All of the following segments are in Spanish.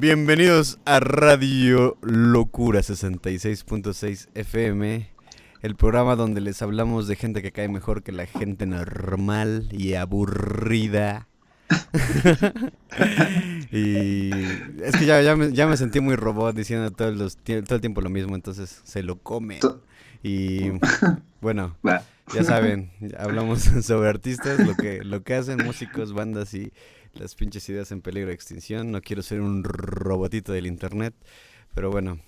Bienvenidos a Radio Locura 66.6 FM, el programa donde les hablamos de gente que cae mejor que la gente normal y aburrida. y es que ya, ya, me, ya me sentí muy robot diciendo todo, los, todo el tiempo lo mismo, entonces se lo come. Y bueno, ya saben, hablamos sobre artistas, lo que, lo que hacen, músicos, bandas y las pinches ideas en peligro de extinción. No quiero ser un robotito del internet, pero bueno.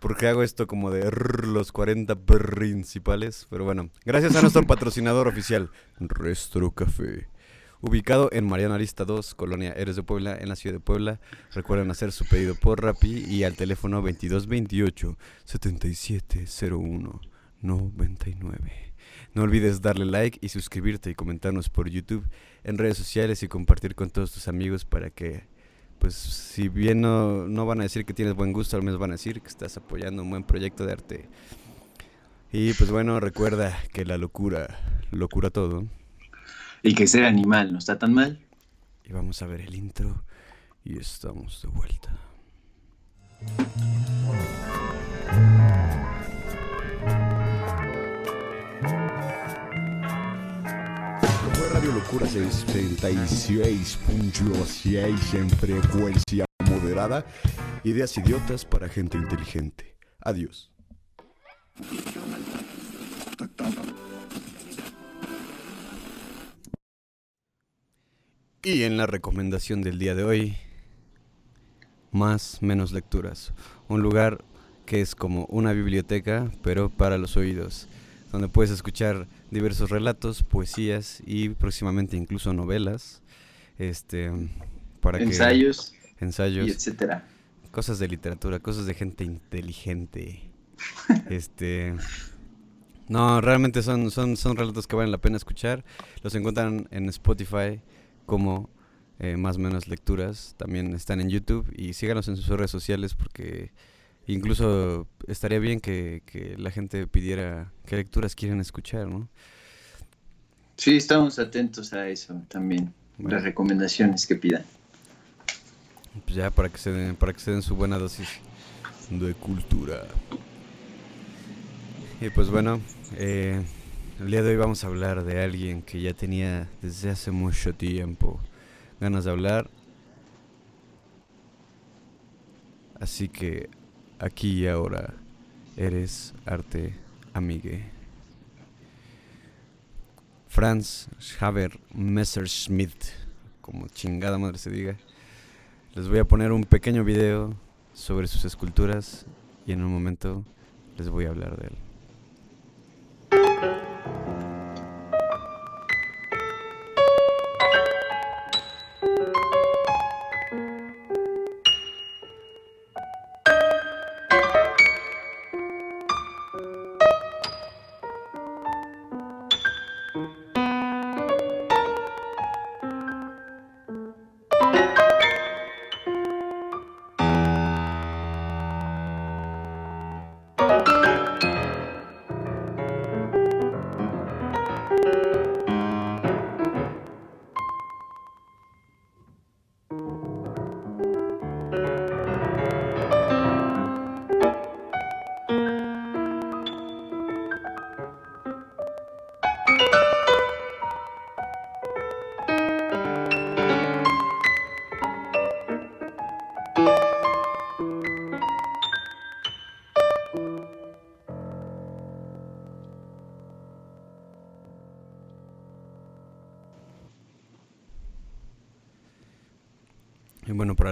Porque hago esto como de los 40 principales. Pero bueno, gracias a nuestro patrocinador oficial, Restro Café. Ubicado en Mariano Arista 2, Colonia Eres de Puebla, en la ciudad de Puebla. Recuerden hacer su pedido por Rappi y al teléfono 2228 7701 99. No olvides darle like y suscribirte y comentarnos por YouTube, en redes sociales y compartir con todos tus amigos para que, pues, si bien no, no van a decir que tienes buen gusto, al menos van a decir que estás apoyando un buen proyecto de arte. Y pues bueno, recuerda que la locura, locura todo. Y que ser animal no está tan mal. Y vamos a ver el intro y estamos de vuelta. Locura 66.6 en frecuencia moderada. Ideas idiotas para gente inteligente. Adiós. Y en la recomendación del día de hoy, más menos lecturas. Un lugar que es como una biblioteca, pero para los oídos donde puedes escuchar diversos relatos, poesías y próximamente incluso novelas. Este, para ensayos, ensayos, y etcétera. Cosas de literatura, cosas de gente inteligente. este, no, realmente son, son, son relatos que valen la pena escuchar. Los encuentran en Spotify como eh, más o menos lecturas. También están en YouTube y síganos en sus redes sociales porque Incluso estaría bien que, la gente pidiera qué lecturas quieren escuchar, ¿no? Sí, estamos atentos a eso también, las recomendaciones que pidan. Pues ya para que se den, para que se den su buena dosis de cultura. Y pues bueno, eh, el día de hoy vamos a hablar de alguien que ya tenía desde hace mucho tiempo ganas de hablar. Así que aquí y ahora eres arte amigue. Franz Haber Messerschmidt, como chingada madre se diga. Les voy a poner un pequeño video sobre sus esculturas y en un momento les voy a hablar de él.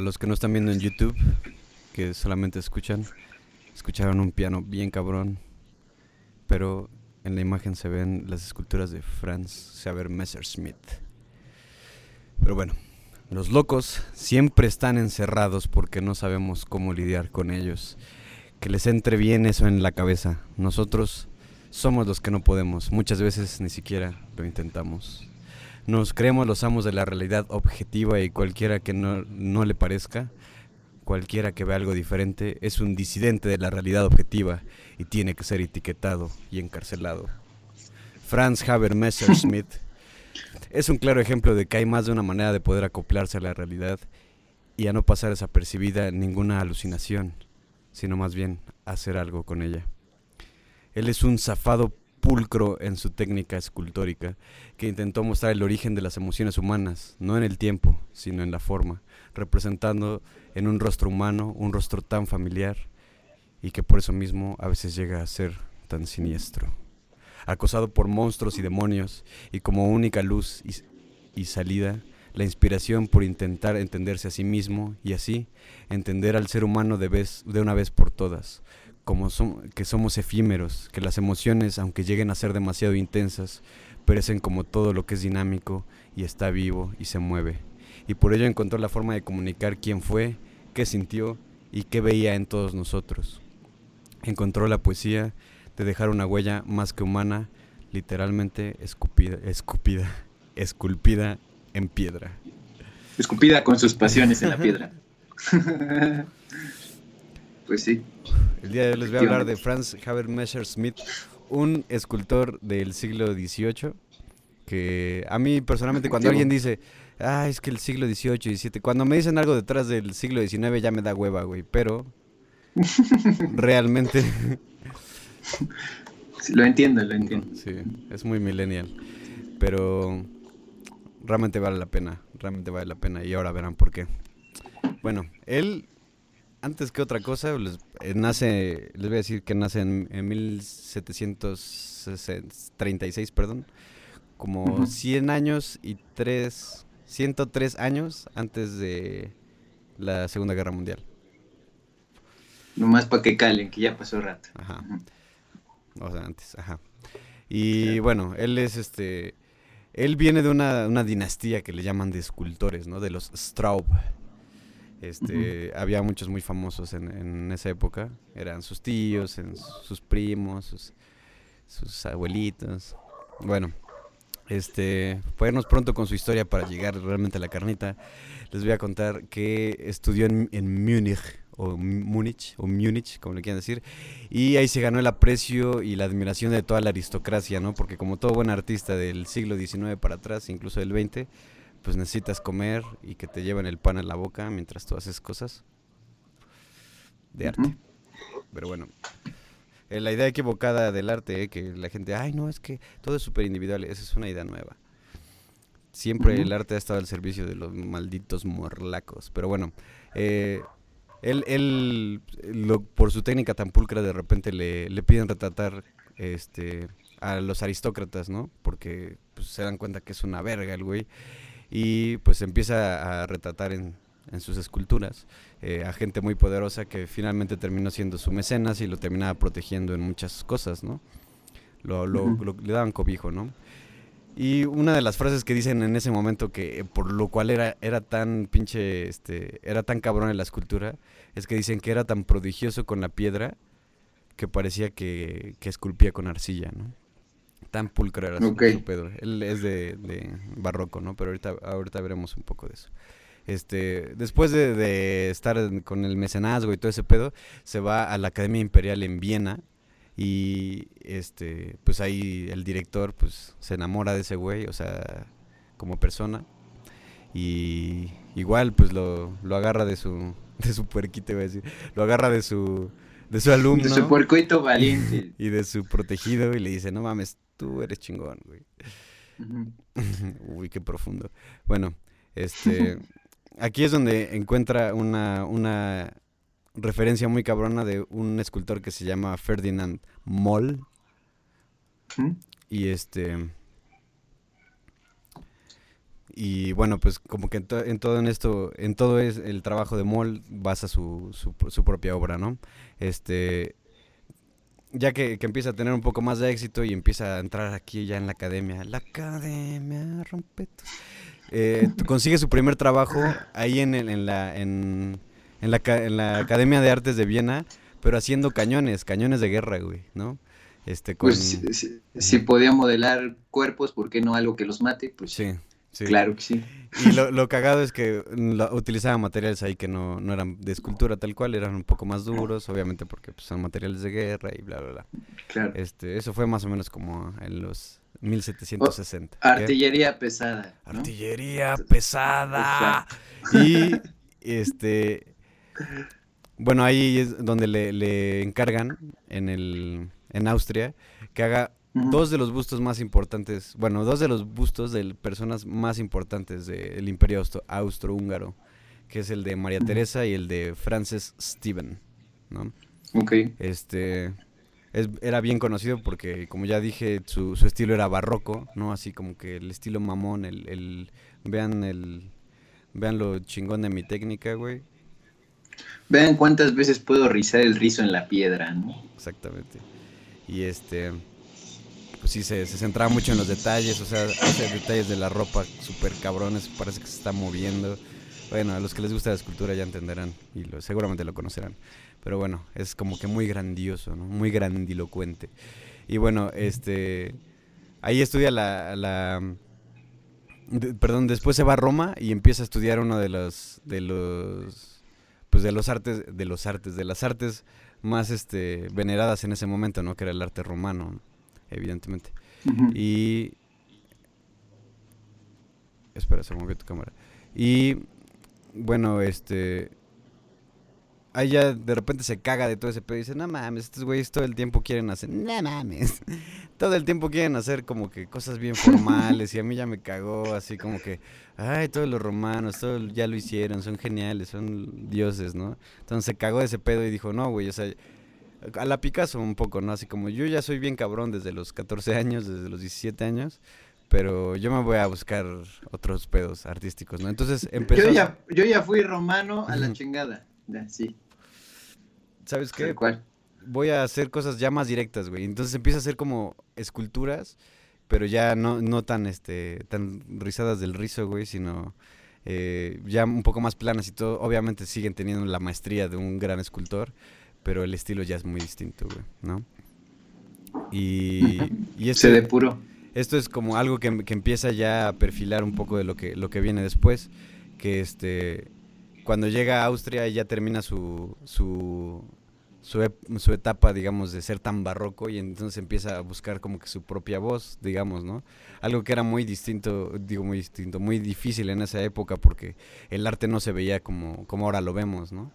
Los que no están viendo en YouTube, que solamente escuchan, escucharon un piano bien cabrón, pero en la imagen se ven las esculturas de Franz Xaver Messerschmitt. Pero bueno, los locos siempre están encerrados porque no sabemos cómo lidiar con ellos. Que les entre bien eso en la cabeza. Nosotros somos los que no podemos. Muchas veces ni siquiera lo intentamos. Nos creemos los amos de la realidad objetiva y cualquiera que no, no le parezca, cualquiera que vea algo diferente, es un disidente de la realidad objetiva y tiene que ser etiquetado y encarcelado. Franz Haber Messerschmitt es un claro ejemplo de que hay más de una manera de poder acoplarse a la realidad y a no pasar desapercibida ninguna alucinación, sino más bien hacer algo con ella. Él es un zafado pulcro en su técnica escultórica, que intentó mostrar el origen de las emociones humanas, no en el tiempo, sino en la forma, representando en un rostro humano un rostro tan familiar y que por eso mismo a veces llega a ser tan siniestro. Acosado por monstruos y demonios, y como única luz y, salida, la inspiración por intentar entenderse a sí mismo y así entender al ser humano de, una vez por todas, como que somos efímeros, que las emociones, aunque lleguen a ser demasiado intensas, perecen como todo lo que es dinámico y está vivo y se mueve. Y por ello encontró la forma de comunicar quién fue, qué sintió y qué veía en todos nosotros. Encontró la poesía de dejar una huella más que humana, literalmente escupida, escupida, esculpida en piedra. Escupida con sus pasiones en la piedra. pues sí. El día de hoy les voy a hablar de Franz Habermecher Smith, un escultor del siglo XVIII, que a mí personalmente cuando alguien dice, ah, es que el siglo XVIII XVII, cuando me dicen algo detrás del siglo XIX ya me da hueva, güey, pero realmente lo entiendo, lo entiendo. Sí, es muy millennial. Pero realmente vale la pena, realmente vale la pena y ahora verán por qué. Bueno, él, antes que otra cosa, les, eh, nace, les voy a decir que nace en, 1736, perdón, como 100 años y 3, 103 años antes de la Segunda Guerra Mundial. Nomás para que calen, que ya pasó rato. Ajá. O sea, antes, ajá. Y bueno, él es este. Él viene de una, una, dinastía que le llaman de escultores, ¿no? De los Straub. Este, Había muchos muy famosos en, en, esa época. Eran sus tíos, en sus primos, sus, sus abuelitos. Bueno, este, para pronto con su historia para llegar realmente a la carnita, les voy a contar que estudió en, en Múnich, o Múnich, o Múnich, como le quieran decir, y ahí se ganó el aprecio y la admiración de toda la aristocracia, ¿no? Porque como todo buen artista del siglo XIX para atrás, incluso del XX, pues necesitas comer y que te lleven el pan a la boca mientras tú haces cosas de arte. Pero bueno, eh, la idea equivocada del arte, eh, que la gente, ay, no, es que todo es súper individual, esa es una idea nueva. Siempre el arte ha estado al servicio de los malditos morlacos. Pero bueno, eh, él, él por su técnica tan pulcra, de repente le, le, piden retratar este, a los aristócratas, ¿no? Porque pues, se dan cuenta que es una verga el güey. Y pues empieza a retratar en, en sus esculturas eh, a gente muy poderosa que finalmente terminó siendo su mecenas y lo terminaba protegiendo en muchas cosas, ¿no? Lo, lo, le daban cobijo, ¿no? Y una de las frases que dicen en ese momento que por lo cual era, era tan pinche, este, era tan cabrón en la escultura, es que dicen que era tan prodigioso con la piedra que parecía que, que esculpía con arcilla, ¿no? Tan pulcro era su, pedo. Él es de, de, barroco, ¿no? Pero ahorita, ahorita veremos un poco de eso. Este, después de, de estar con el mecenazgo y todo ese pedo, se va a la Academia Imperial en Viena y este, pues ahí el director pues se enamora de ese güey, o sea, como persona. Y igual pues lo, lo agarra de su de su puerquito, voy a decir. Lo agarra de su de su alumno. De su puercoito valiente. y de su protegido y le dice, "No mames, tú eres chingón, güey." Uy, qué profundo. Bueno, este aquí es donde encuentra una, una referencia muy cabrona de un escultor que se llama Ferdinand Moll. Y este. Y bueno, pues como que en, todo en esto, en todo es el trabajo de Moll basa su, su, propia obra, ¿no? Este, ya que, empieza a tener un poco más de éxito y empieza a entrar aquí ya en la academia, la academia rompetos, eh, consigue su primer trabajo ahí en, en la, en, en la, en la Academia de Artes de Viena, pero haciendo cañones, cañones de guerra, güey, ¿no? Este, Pues si, podía modelar cuerpos, ¿por qué no algo que los mate? Pues sí, sí. claro que sí. Y lo, cagado es que utilizaba materiales ahí que no, no, eran de escultura tal cual, eran un poco más duros, obviamente porque pues, son materiales de guerra y bla, bla, bla. Claro. Este, eso fue más o menos como en los 1760. artillería pesada. Artillería pesada. Y este. Bueno, ahí es donde le, le encargan en, el, en Austria que haga dos de los bustos más importantes, bueno, dos de los bustos de personas más importantes del imperio austrohúngaro, que es el de María Teresa y el de Frances Steven, ¿no? Ok. Este, era bien conocido porque, como ya dije, su, estilo era barroco, ¿no? Así como que el estilo mamón, el, el vean el, vean lo chingón de mi técnica, güey. Vean cuántas veces puedo rizar el rizo en la piedra, ¿no? Exactamente. Y este, pues sí, se, centraba mucho en los detalles, o sea, detalles de la ropa súper cabrones, parece que se está moviendo. Bueno, a los que les gusta la escultura ya entenderán y lo, seguramente lo conocerán. Pero bueno, es como que muy grandioso, ¿no? Muy grandilocuente. Y bueno, este... Ahí estudia la... la perdón, después se va a Roma y empieza a estudiar uno de los... De los pues de los artes, de los artes, de las artes más este, veneradas en ese momento, ¿no? Que era el arte romano, evidentemente. Y... Espera, se movió tu cámara. Y bueno, este. Ahí ya de repente se caga de todo ese pedo y dice, no mames, estos güeyes todo el tiempo quieren hacer, no mames, todo el tiempo quieren hacer como que cosas bien formales y a mí ya me cagó, así como que, ay, todos los romanos, todo ya lo hicieron, son geniales, son dioses, ¿no? Entonces se cagó de ese pedo y dijo, no, güey, o sea, a la Picasso un poco, ¿no? Así como yo ya soy bien cabrón desde los 14 años, desde los 17 años, pero yo me voy a buscar otros pedos artísticos, ¿no? Entonces empezó... Yo ya, yo ya fui romano a la chingada, sí. ¿Sabes qué? ¿Cuál? Voy a hacer cosas ya más directas, güey. Entonces empieza a hacer como esculturas, pero ya no, no tan, este, tan rizadas del rizo, güey, sino eh, ya un poco más planas y todo. Obviamente siguen teniendo la maestría de un gran escultor, pero el estilo ya es muy distinto, güey, ¿no? Y, y Se de puro esto es como algo que, empieza ya a perfilar un poco de lo que, lo que viene después, que este, cuando llega a Austria ya termina su, su, su, etapa, digamos, de ser tan barroco y entonces empieza a buscar como que su propia voz, digamos, ¿no? Algo que era muy distinto, digo muy distinto, muy difícil en esa época porque el arte no se veía como, como ahora lo vemos, ¿no?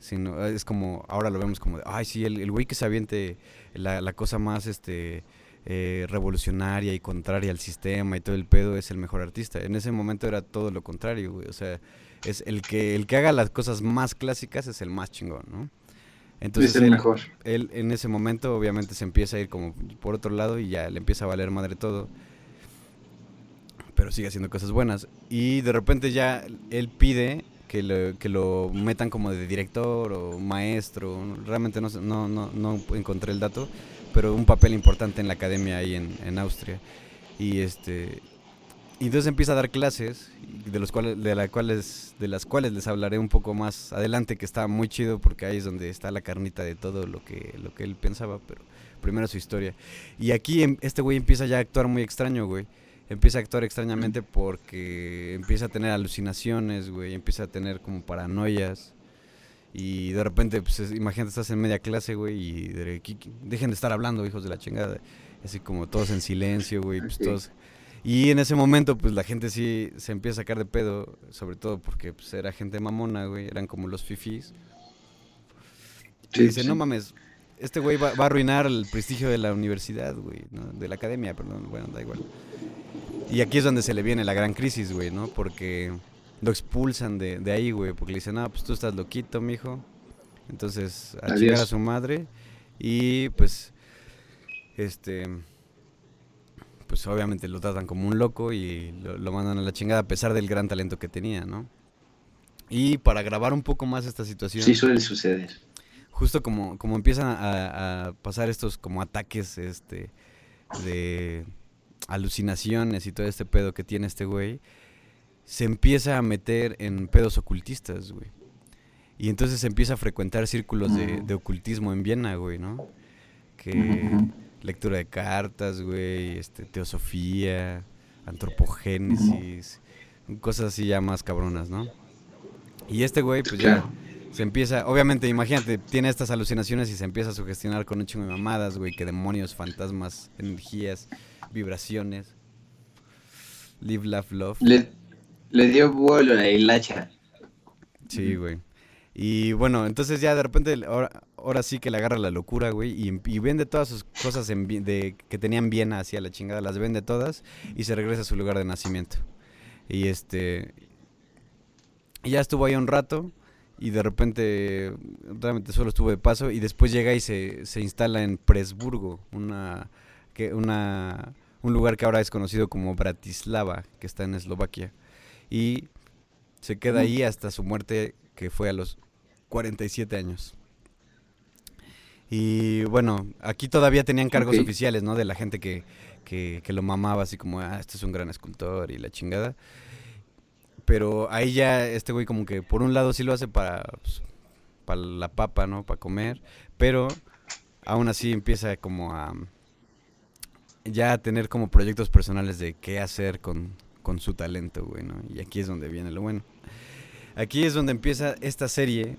Sino, es como, ahora lo vemos como, ay, sí, el, el güey que se aviente la, la cosa más, este, eh, revolucionaria y contraria al sistema y todo el pedo es el mejor artista. En ese momento era todo lo contrario, güey. O sea, es el que, el que haga las cosas más clásicas es el más chingón, ¿no? Entonces, es el mejor. Él en ese momento obviamente se empieza a ir como por otro lado y ya le empieza a valer madre todo. Pero sigue haciendo cosas buenas. Y de repente ya él pide que lo, que lo metan como de director o maestro. Realmente no, no, no, no encontré el dato pero un papel importante en la academia ahí en, en Austria. Y este y entonces empieza a dar clases de los cuales de las cuales de las cuales les hablaré un poco más adelante que está muy chido porque ahí es donde está la carnita de todo lo que lo que él pensaba, pero primero su historia. Y aquí em, este güey empieza ya a actuar muy extraño, güey. Empieza a actuar extrañamente porque empieza a tener alucinaciones, güey, empieza a tener como paranoias y de repente, pues imagínate, estás en media clase, güey, y dejen de estar hablando, hijos de la chingada. Así como todos en silencio, güey, pues todos... Y en ese momento, pues la gente sí se empieza a sacar de pedo, sobre todo porque pues, era gente mamona, güey, eran como los fifís. y dice, no mames, este güey va, va, a arruinar el prestigio de la universidad, güey, ¿no? de la academia, perdón, bueno, da igual. Y aquí es donde se le viene la gran crisis, güey, ¿no? Porque lo expulsan de, de ahí, güey, porque le dicen, no, pues tú estás loquito, mijo. Entonces, a llegar a su madre. Y pues, este, pues obviamente lo tratan como un loco y lo, mandan a la chingada a pesar del gran talento que tenía, ¿no? Y para grabar un poco más esta situación. Sí, suele suceder. Justo como, como empiezan a, a pasar estos como ataques, este, de alucinaciones y todo este pedo que tiene este güey se empieza a meter en pedos ocultistas, güey. Y entonces se empieza a frecuentar círculos de, de ocultismo en Viena, güey, ¿no? Que lectura de cartas, güey, este, teosofía, antropogénesis, cosas así ya más cabronas, ¿no? Y este güey, pues ya se empieza, obviamente, imagínate, tiene estas alucinaciones y se empieza a sugestionar con un chingo de mamadas, güey, que demonios, fantasmas, energías, vibraciones. Live, laugh, love. Le dio vuelo la hilacha. Sí, güey. Y bueno, entonces ya de repente, ahora, sí que le agarra la locura, güey, y, vende todas sus cosas en, de, que tenían bien hacia la chingada, las vende todas y se regresa a su lugar de nacimiento. Y este. ya estuvo ahí un rato y de repente realmente solo estuvo de paso y después llega y se, se instala en Presburgo, una, que, una, un lugar que ahora es conocido como Bratislava, que está en Eslovaquia. Y se queda ahí hasta su muerte, que fue a los 47 años. Y bueno, aquí todavía tenían cargos oficiales, ¿no? De la gente que, que, lo mamaba así como, ah, este es un gran escultor y la chingada. Pero ahí ya este güey como que por un lado sí lo hace para, pues, para la papa, ¿no? Para comer. Pero aún así empieza como a ya tener como proyectos personales de qué hacer con, con su talento, güey, ¿no? Y aquí es donde viene lo bueno. Aquí es donde empieza esta serie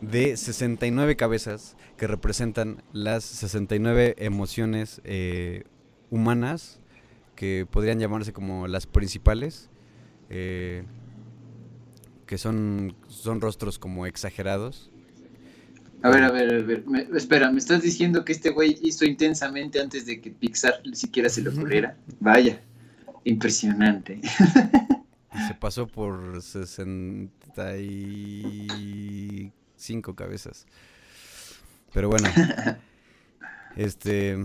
de 69 cabezas que representan las 69 emociones eh, humanas que podrían llamarse como las principales, eh, que son, son rostros como exagerados. A ver, a ver, a ver, espera, ¿me estás diciendo que este güey hizo intensamente antes de que Pixar siquiera se lo ocurriera? Vaya, impresionante. Se pasó por 65 cabezas. Pero bueno, este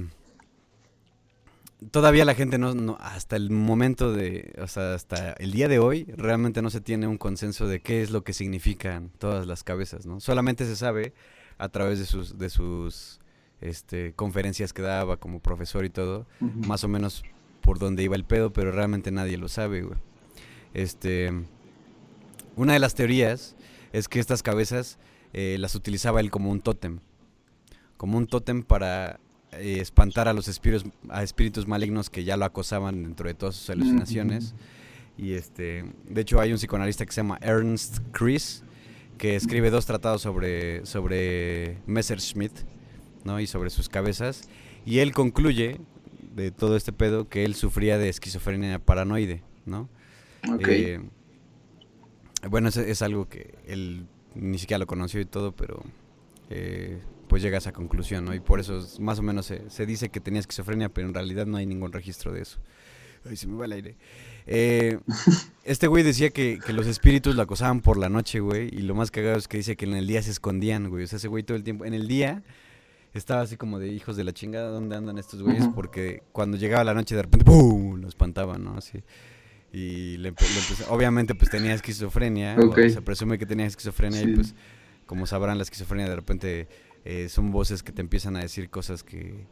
todavía la gente no, hasta el momento de, o sea, hasta el día de hoy, realmente no se tiene un consenso de qué es lo que significan todas las cabezas, ¿no? Solamente se sabe a través de sus, de sus este, conferencias que daba como profesor y todo, más o menos por dónde iba el pedo, pero realmente nadie lo sabe, güey. Este, una de las teorías es que estas cabezas eh, las utilizaba él como un tótem, como un tótem para eh, espantar a los espíritus, a espíritus malignos que ya lo acosaban dentro de todas sus alucinaciones. Y este, de hecho hay un psicoanalista que se llama Ernst Chris que escribe dos tratados sobre, sobre Messerschmitt, ¿no? Y sobre sus cabezas. Y él concluye de todo este pedo que él sufría de esquizofrenia paranoide, ¿no? Eh, bueno, es, es, algo que él ni siquiera lo conoció y todo, pero eh, pues llega a esa conclusión, ¿no? Y por eso más o menos se, se, dice que tenía esquizofrenia, pero en realidad no hay ningún registro de eso. Ay, se me va el aire. Eh, este güey decía que, los espíritus lo acosaban por la noche, güey. Y lo más cagado es que dice que en el día se escondían, güey. O sea, ese güey todo el tiempo. En el día estaba así como de hijos de la chingada, ¿dónde andan estos güeyes? Porque cuando llegaba la noche de repente, ¡pum! Lo espantaban, ¿no? Así. Y le, obviamente pues tenía esquizofrenia, se presume que tenía esquizofrenia y pues como sabrán la esquizofrenia de repente eh, son voces que te empiezan a decir cosas que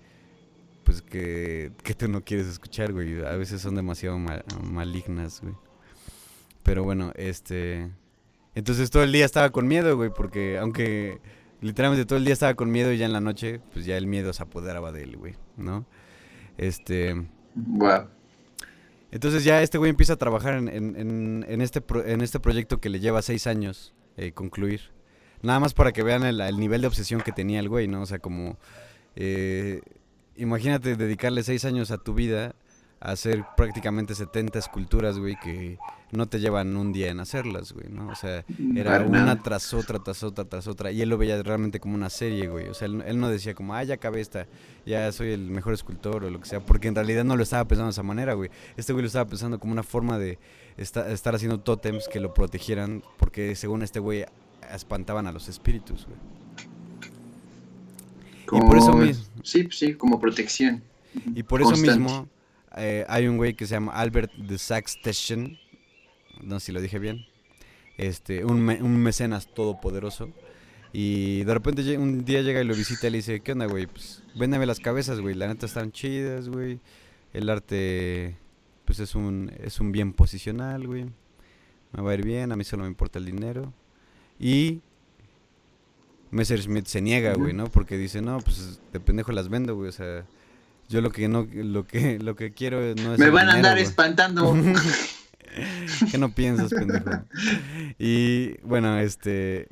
pues que, que tú no quieres escuchar, güey. A veces son demasiado malignas, güey. Pero bueno, este... Entonces todo el día estaba con miedo, güey, porque aunque literalmente todo el día estaba con miedo y ya en la noche, pues ya el miedo se apoderaba de él, güey, ¿no? Este... Wow. Entonces ya este güey empieza a trabajar en, en, en, este, en este proyecto que le lleva seis años eh, concluir. Nada más para que vean el, el, nivel de obsesión que tenía el güey, ¿no? O sea, como... Eh, imagínate dedicarle seis años a tu vida a hacer prácticamente 70 esculturas, güey, que no te llevan un día en hacerlas, güey, ¿no? O sea, era una tras otra, tras otra, tras otra. Y él lo veía realmente como una serie, güey. O sea, él, no decía como, ah, ya acabé esta, ya soy el mejor escultor o lo que sea. Porque en realidad no lo estaba pensando de esa manera, güey. Este güey lo estaba pensando como una forma de estar haciendo tótems que lo protegieran. Porque según este güey, espantaban a los espíritus, güey y por eso mismo. Sí, sí, como protección. Y por eso mismo eh, hay un güey que se llama Albert de Saxe-Teschen, no sé si lo dije bien, este, un, un mecenas todopoderoso. Y de repente un día llega y lo visita y le dice, ¿qué onda, güey? Pues véndeme las cabezas, güey. La neta están chidas, güey. El arte, pues es un, es un bien posicional, güey. Me va a ir bien, a mí solo me importa el dinero. Y Messerschmitt se niega, güey, ¿no? Porque dice, no, pues de pendejo las vendo, güey, o sea, yo lo que no, lo que, lo que quiero no es... Me van a andar espantando. ¿Qué no piensas, pendejo? Y bueno, este,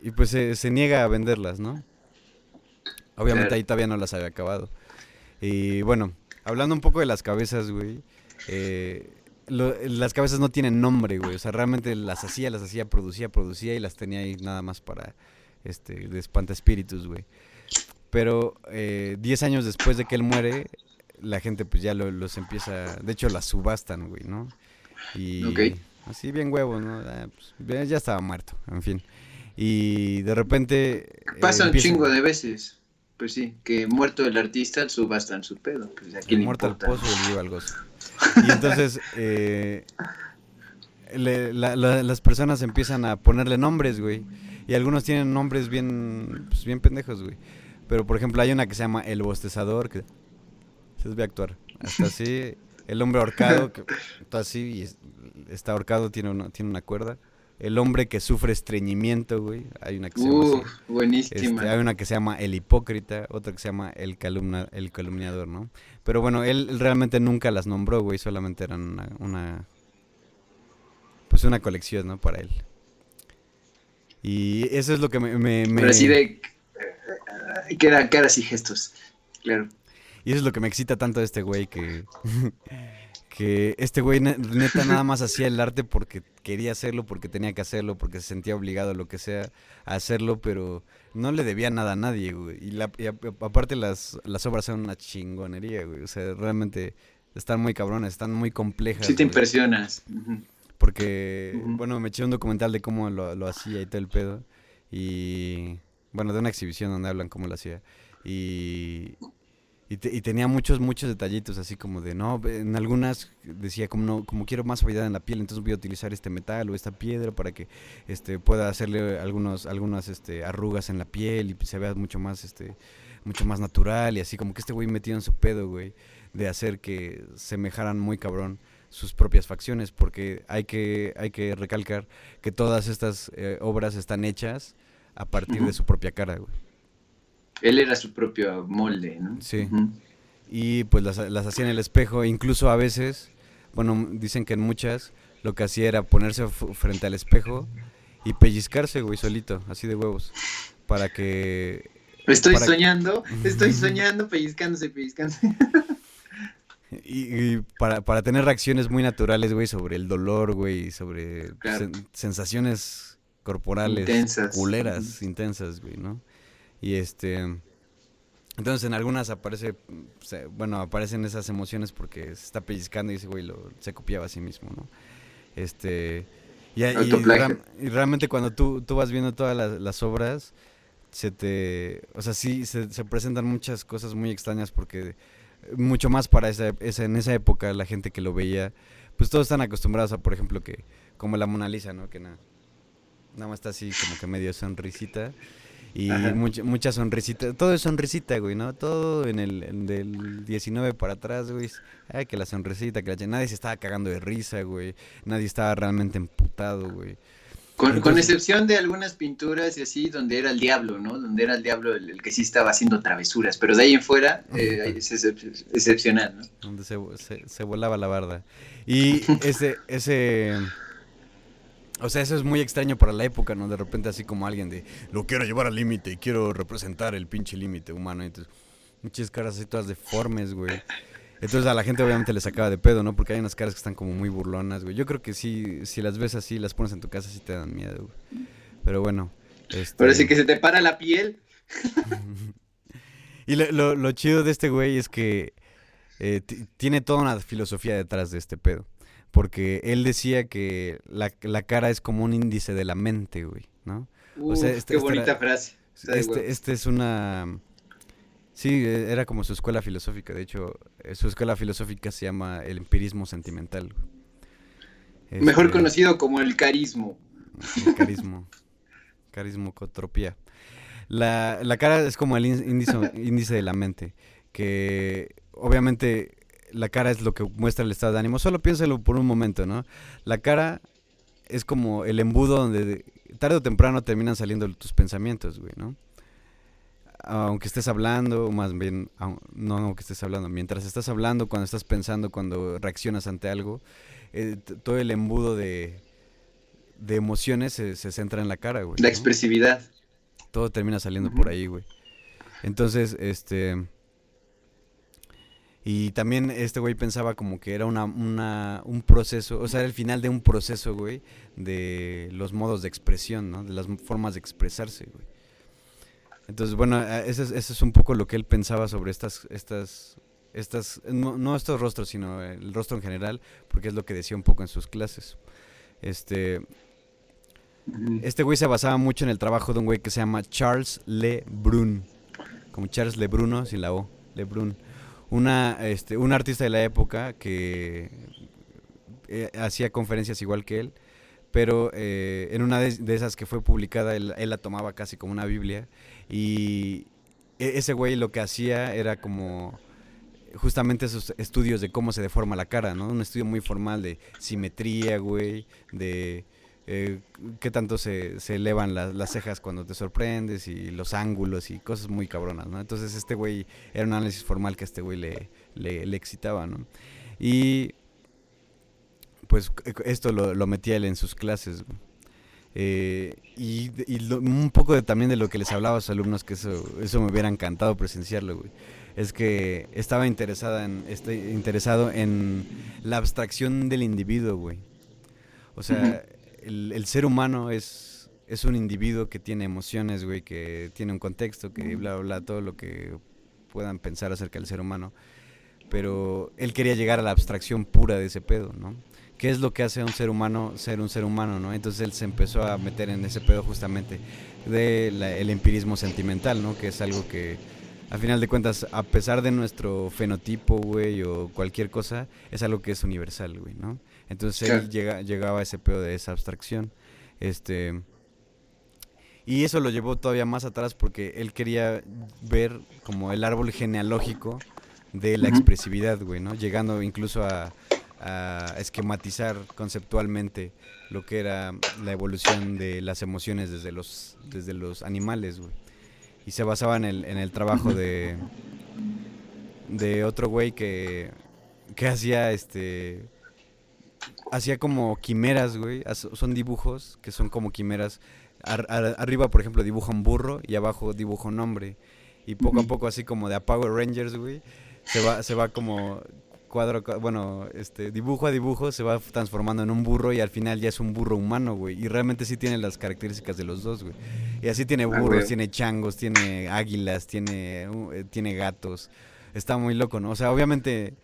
y pues se, niega a venderlas, ¿no? Obviamente ahí todavía no las había acabado. Y bueno, hablando un poco de las cabezas, güey, eh, lo- las cabezas no tienen nombre, güey. O sea, realmente las hacía, las hacía, producía, producía y las tenía ahí nada más para, este, de espíritus, güey. Pero eh, 10 años después de que él muere, la gente pues ya lo- los empieza, de hecho las subastan, güey, ¿no? Y así bien huevos, ¿no? Ah, pues, ya- estaba muerto, en fin. Y de repente... eh, Pasa un chingo de veces. Pues sí, que muerto el artista subastan su pedo. Pues a quién El le muerto importa. pozo y el vivo al gozo. Y entonces eh, le- la- la- las personas empiezan a ponerle nombres, güey. Y algunos tienen nombres bien, pues, bien pendejos, güey. Pero por ejemplo hay una que se llama El Bostezador, que se a actuar. Hasta así. El hombre ahorcado, que está así y es- está ahorcado, tiene una, tiene una cuerda. El hombre que sufre estreñimiento, güey. Hay una que se llama. Uf, buenísima. Este, hay una que se llama El Hipócrita, otra que se llama El, calumna, el Calumniador, ¿no? Pero bueno, él, él realmente nunca las nombró, güey, solamente eran una, una- Pues una colección, ¿no? Para él. Y eso es lo que me... me- me- Pero así de. eh, Que era caras y gestos. Claro. Y eso es lo que me excita tanto de este güey que... que este güey ne- neta nada más hacía el arte porque quería hacerlo, porque tenía que hacerlo, porque se sentía obligado, lo que sea, a hacerlo, pero no le debía nada a nadie, güey. Y, la, y a- aparte las, las obras son una chingonería, güey. O sea, realmente están muy cabrones, están muy complejas. Sí te güey. impresionas. Ujú. Porque, bueno, me eché un documental de cómo lo, lo hacía y todo el pedo. Y, bueno, de una exhibición donde hablan cómo lo hacía. Y, y, te- y tenía muchos, muchos detallitos, así como de, no, en algunas decía, como no, como quiero más suavidad en la piel, entonces voy a utilizar este metal o esta piedra para que este, pueda hacerle algunos, algunas este, arrugas en la piel y se vea mucho más, este, mucho más natural. Y así como que este güey metido en su pedo, güey, de hacer que semejaran muy cabrón sus propias facciones, porque hay que, hay que recalcar que todas estas eh, obras están hechas a partir de su propia cara, güey. Él era su propio molde, ¿no? Sí. Y pues las, las hacía en el espejo, incluso a veces, bueno, dicen que en muchas lo que hacía era ponerse frente al espejo y pellizcarse, güey, solito, así de huevos, para que... Estoy Para- soñando, estoy soñando, pellizcándose, pellizcándose. Y, y para, para tener reacciones muy naturales, güey, sobre el dolor, güey, sobre Claro. sen- sensaciones corporales Intensas. culeras, intensas, güey, ¿no? Y este... Entonces en algunas aparece, bueno, aparecen esas emociones porque se está pellizcando y ese güey lo, se copiaba a sí mismo, ¿no? Este... Y, y realmente cuando tú, tú vas viendo todas las, las obras, se te... O sea, sí, se, se presentan muchas cosas muy extrañas porque mucho más para esa, esa- en esa época la gente que lo veía, pues todos están acostumbrados a, por ejemplo, que como la Mona Lisa, ¿no? Que nada, nada más está así como que medio sonrisita y mucha, mucha sonrisita, todo es sonrisita, güey, ¿no? Todo en el en del 19 para atrás, güey. Ay, que la sonrisita, que la nadie se estaba cagando de risa, güey. Nadie estaba realmente emputado, güey. Con, excepción de algunas pinturas y así, donde era el diablo, ¿no? Donde era el diablo el, el que sí estaba haciendo travesuras. Pero de ahí en fuera eh, es excep- excepcional, ¿no? donde se, se, se volaba la barda. Y ese, ese, o sea, eso es muy extraño para la época, ¿no? De repente así como alguien de, lo quiero llevar al límite y quiero representar el pinche límite humano. Entonces, muchas caras así todas deformes, güey. Entonces a la gente obviamente le sacaba de pedo, ¿no? Porque hay unas caras que están como muy burlonas, güey. Yo creo que sí, si las ves así, las pones en tu casa, sí te dan miedo, güey. Pero bueno. Este... Parece que se te para la piel. Y lo, lo- lo chido de este güey es que eh, ti- tiene toda una filosofía detrás de este pedo. Porque él decía que la, la cara es como un índice de la mente, güey, ¿no? Uf, sea, este- qué bonita era- frase. Este, este es una... Sí, eh, era como su escuela filosófica. De hecho, eh, su escuela filosófica se llama el empirismo sentimental. Mejor Este, conocido como el carismo. el carismo. Carismocotropía. La, la cara es como el ín- índice, índice de la mente. Que obviamente la cara es lo que muestra el estado de ánimo. Solo piénsalo por un momento, ¿no? La cara es como el embudo donde de- tarde o temprano terminan saliendo tus pensamientos, güey, ¿no? Aunque estés hablando, o más bien, no aunque estés hablando, mientras estás hablando, cuando estás pensando, cuando reaccionas ante algo, eh, todo el embudo de, de emociones se, se centra en la cara, güey. La ¿no? expresividad. Todo termina saliendo por ahí, güey. Entonces, este... Y también este güey pensaba como que era una, una, un proceso, o sea, era el final de un proceso, güey, de los modos de expresión, ¿no? De las formas de expresarse, güey. Entonces, bueno, eso es, eso es un poco lo que él pensaba sobre estas, estas, estas, no, no, estos rostros, sino el rostro en general, porque es lo que decía un poco en sus clases. Este, este güey se basaba mucho en el trabajo de un güey que se llama Charles Lebrun, como Charles Lebruno sin la O, Lebrun una, este, un artista de la época que eh, hacía conferencias igual que él, pero eh, en una de, esas que fue publicada él, la tomaba casi como una Biblia y e, ese güey lo que hacía era como justamente esos estudios de cómo se deforma la cara, ¿no? Un estudio muy formal de simetría, güey, de eh, qué tanto se, se elevan las cejas cuando te sorprendes y los ángulos y cosas muy cabronas, ¿no? Entonces este güey era un análisis formal que a este güey le, le, excitaba, ¿no? Y pues esto lo, lo metía él en sus clases, eh, y, un poco de, también de lo que les hablaba a sus alumnos, que eso, eso me hubiera encantado presenciarlo, güey. Es que estaba interesada en, este, interesado en la abstracción del individuo, güey. O sea, el, ser humano es, es un individuo que tiene emociones, güey, que tiene un contexto, que bla, bla, bla, todo lo que puedan pensar acerca del ser humano. Pero él quería llegar a la abstracción pura de ese pedo, ¿no? ¿Qué es lo que hace a un ser humano ser un ser humano, no? Entonces él se empezó a meter en ese pedo justamente del el empirismo sentimental, ¿no? Que es algo que, a final de cuentas, a pesar de nuestro fenotipo, güey, o cualquier cosa, es algo que es universal, güey, ¿no? Entonces él llega, llegaba a ese pedo de esa abstracción. Este. Y eso lo llevó todavía más atrás porque él quería ver como el árbol genealógico de la expresividad, güey, ¿no? Llegando incluso a, esquematizar conceptualmente lo que era la evolución de las emociones desde los, desde los animales, güey. Y se basaba en el, en el trabajo de, de otro güey que, que hacía este hacía como quimeras, güey. Son dibujos que son como quimeras. arriba, por ejemplo, dibuja un burro y abajo dibuja un hombre. Y poco a poco, así como de a Power Rangers, güey, se va, se va como cuadro, bueno, este, dibujo a dibujo se va transformando en un burro y al final ya es un burro humano, güey. Y realmente sí tiene las características de los dos, güey. Y así tiene ah, burros, tiene changos, tiene águilas, tiene, uh, eh, tiene gatos. Está muy loco, ¿no? O sea, obviamente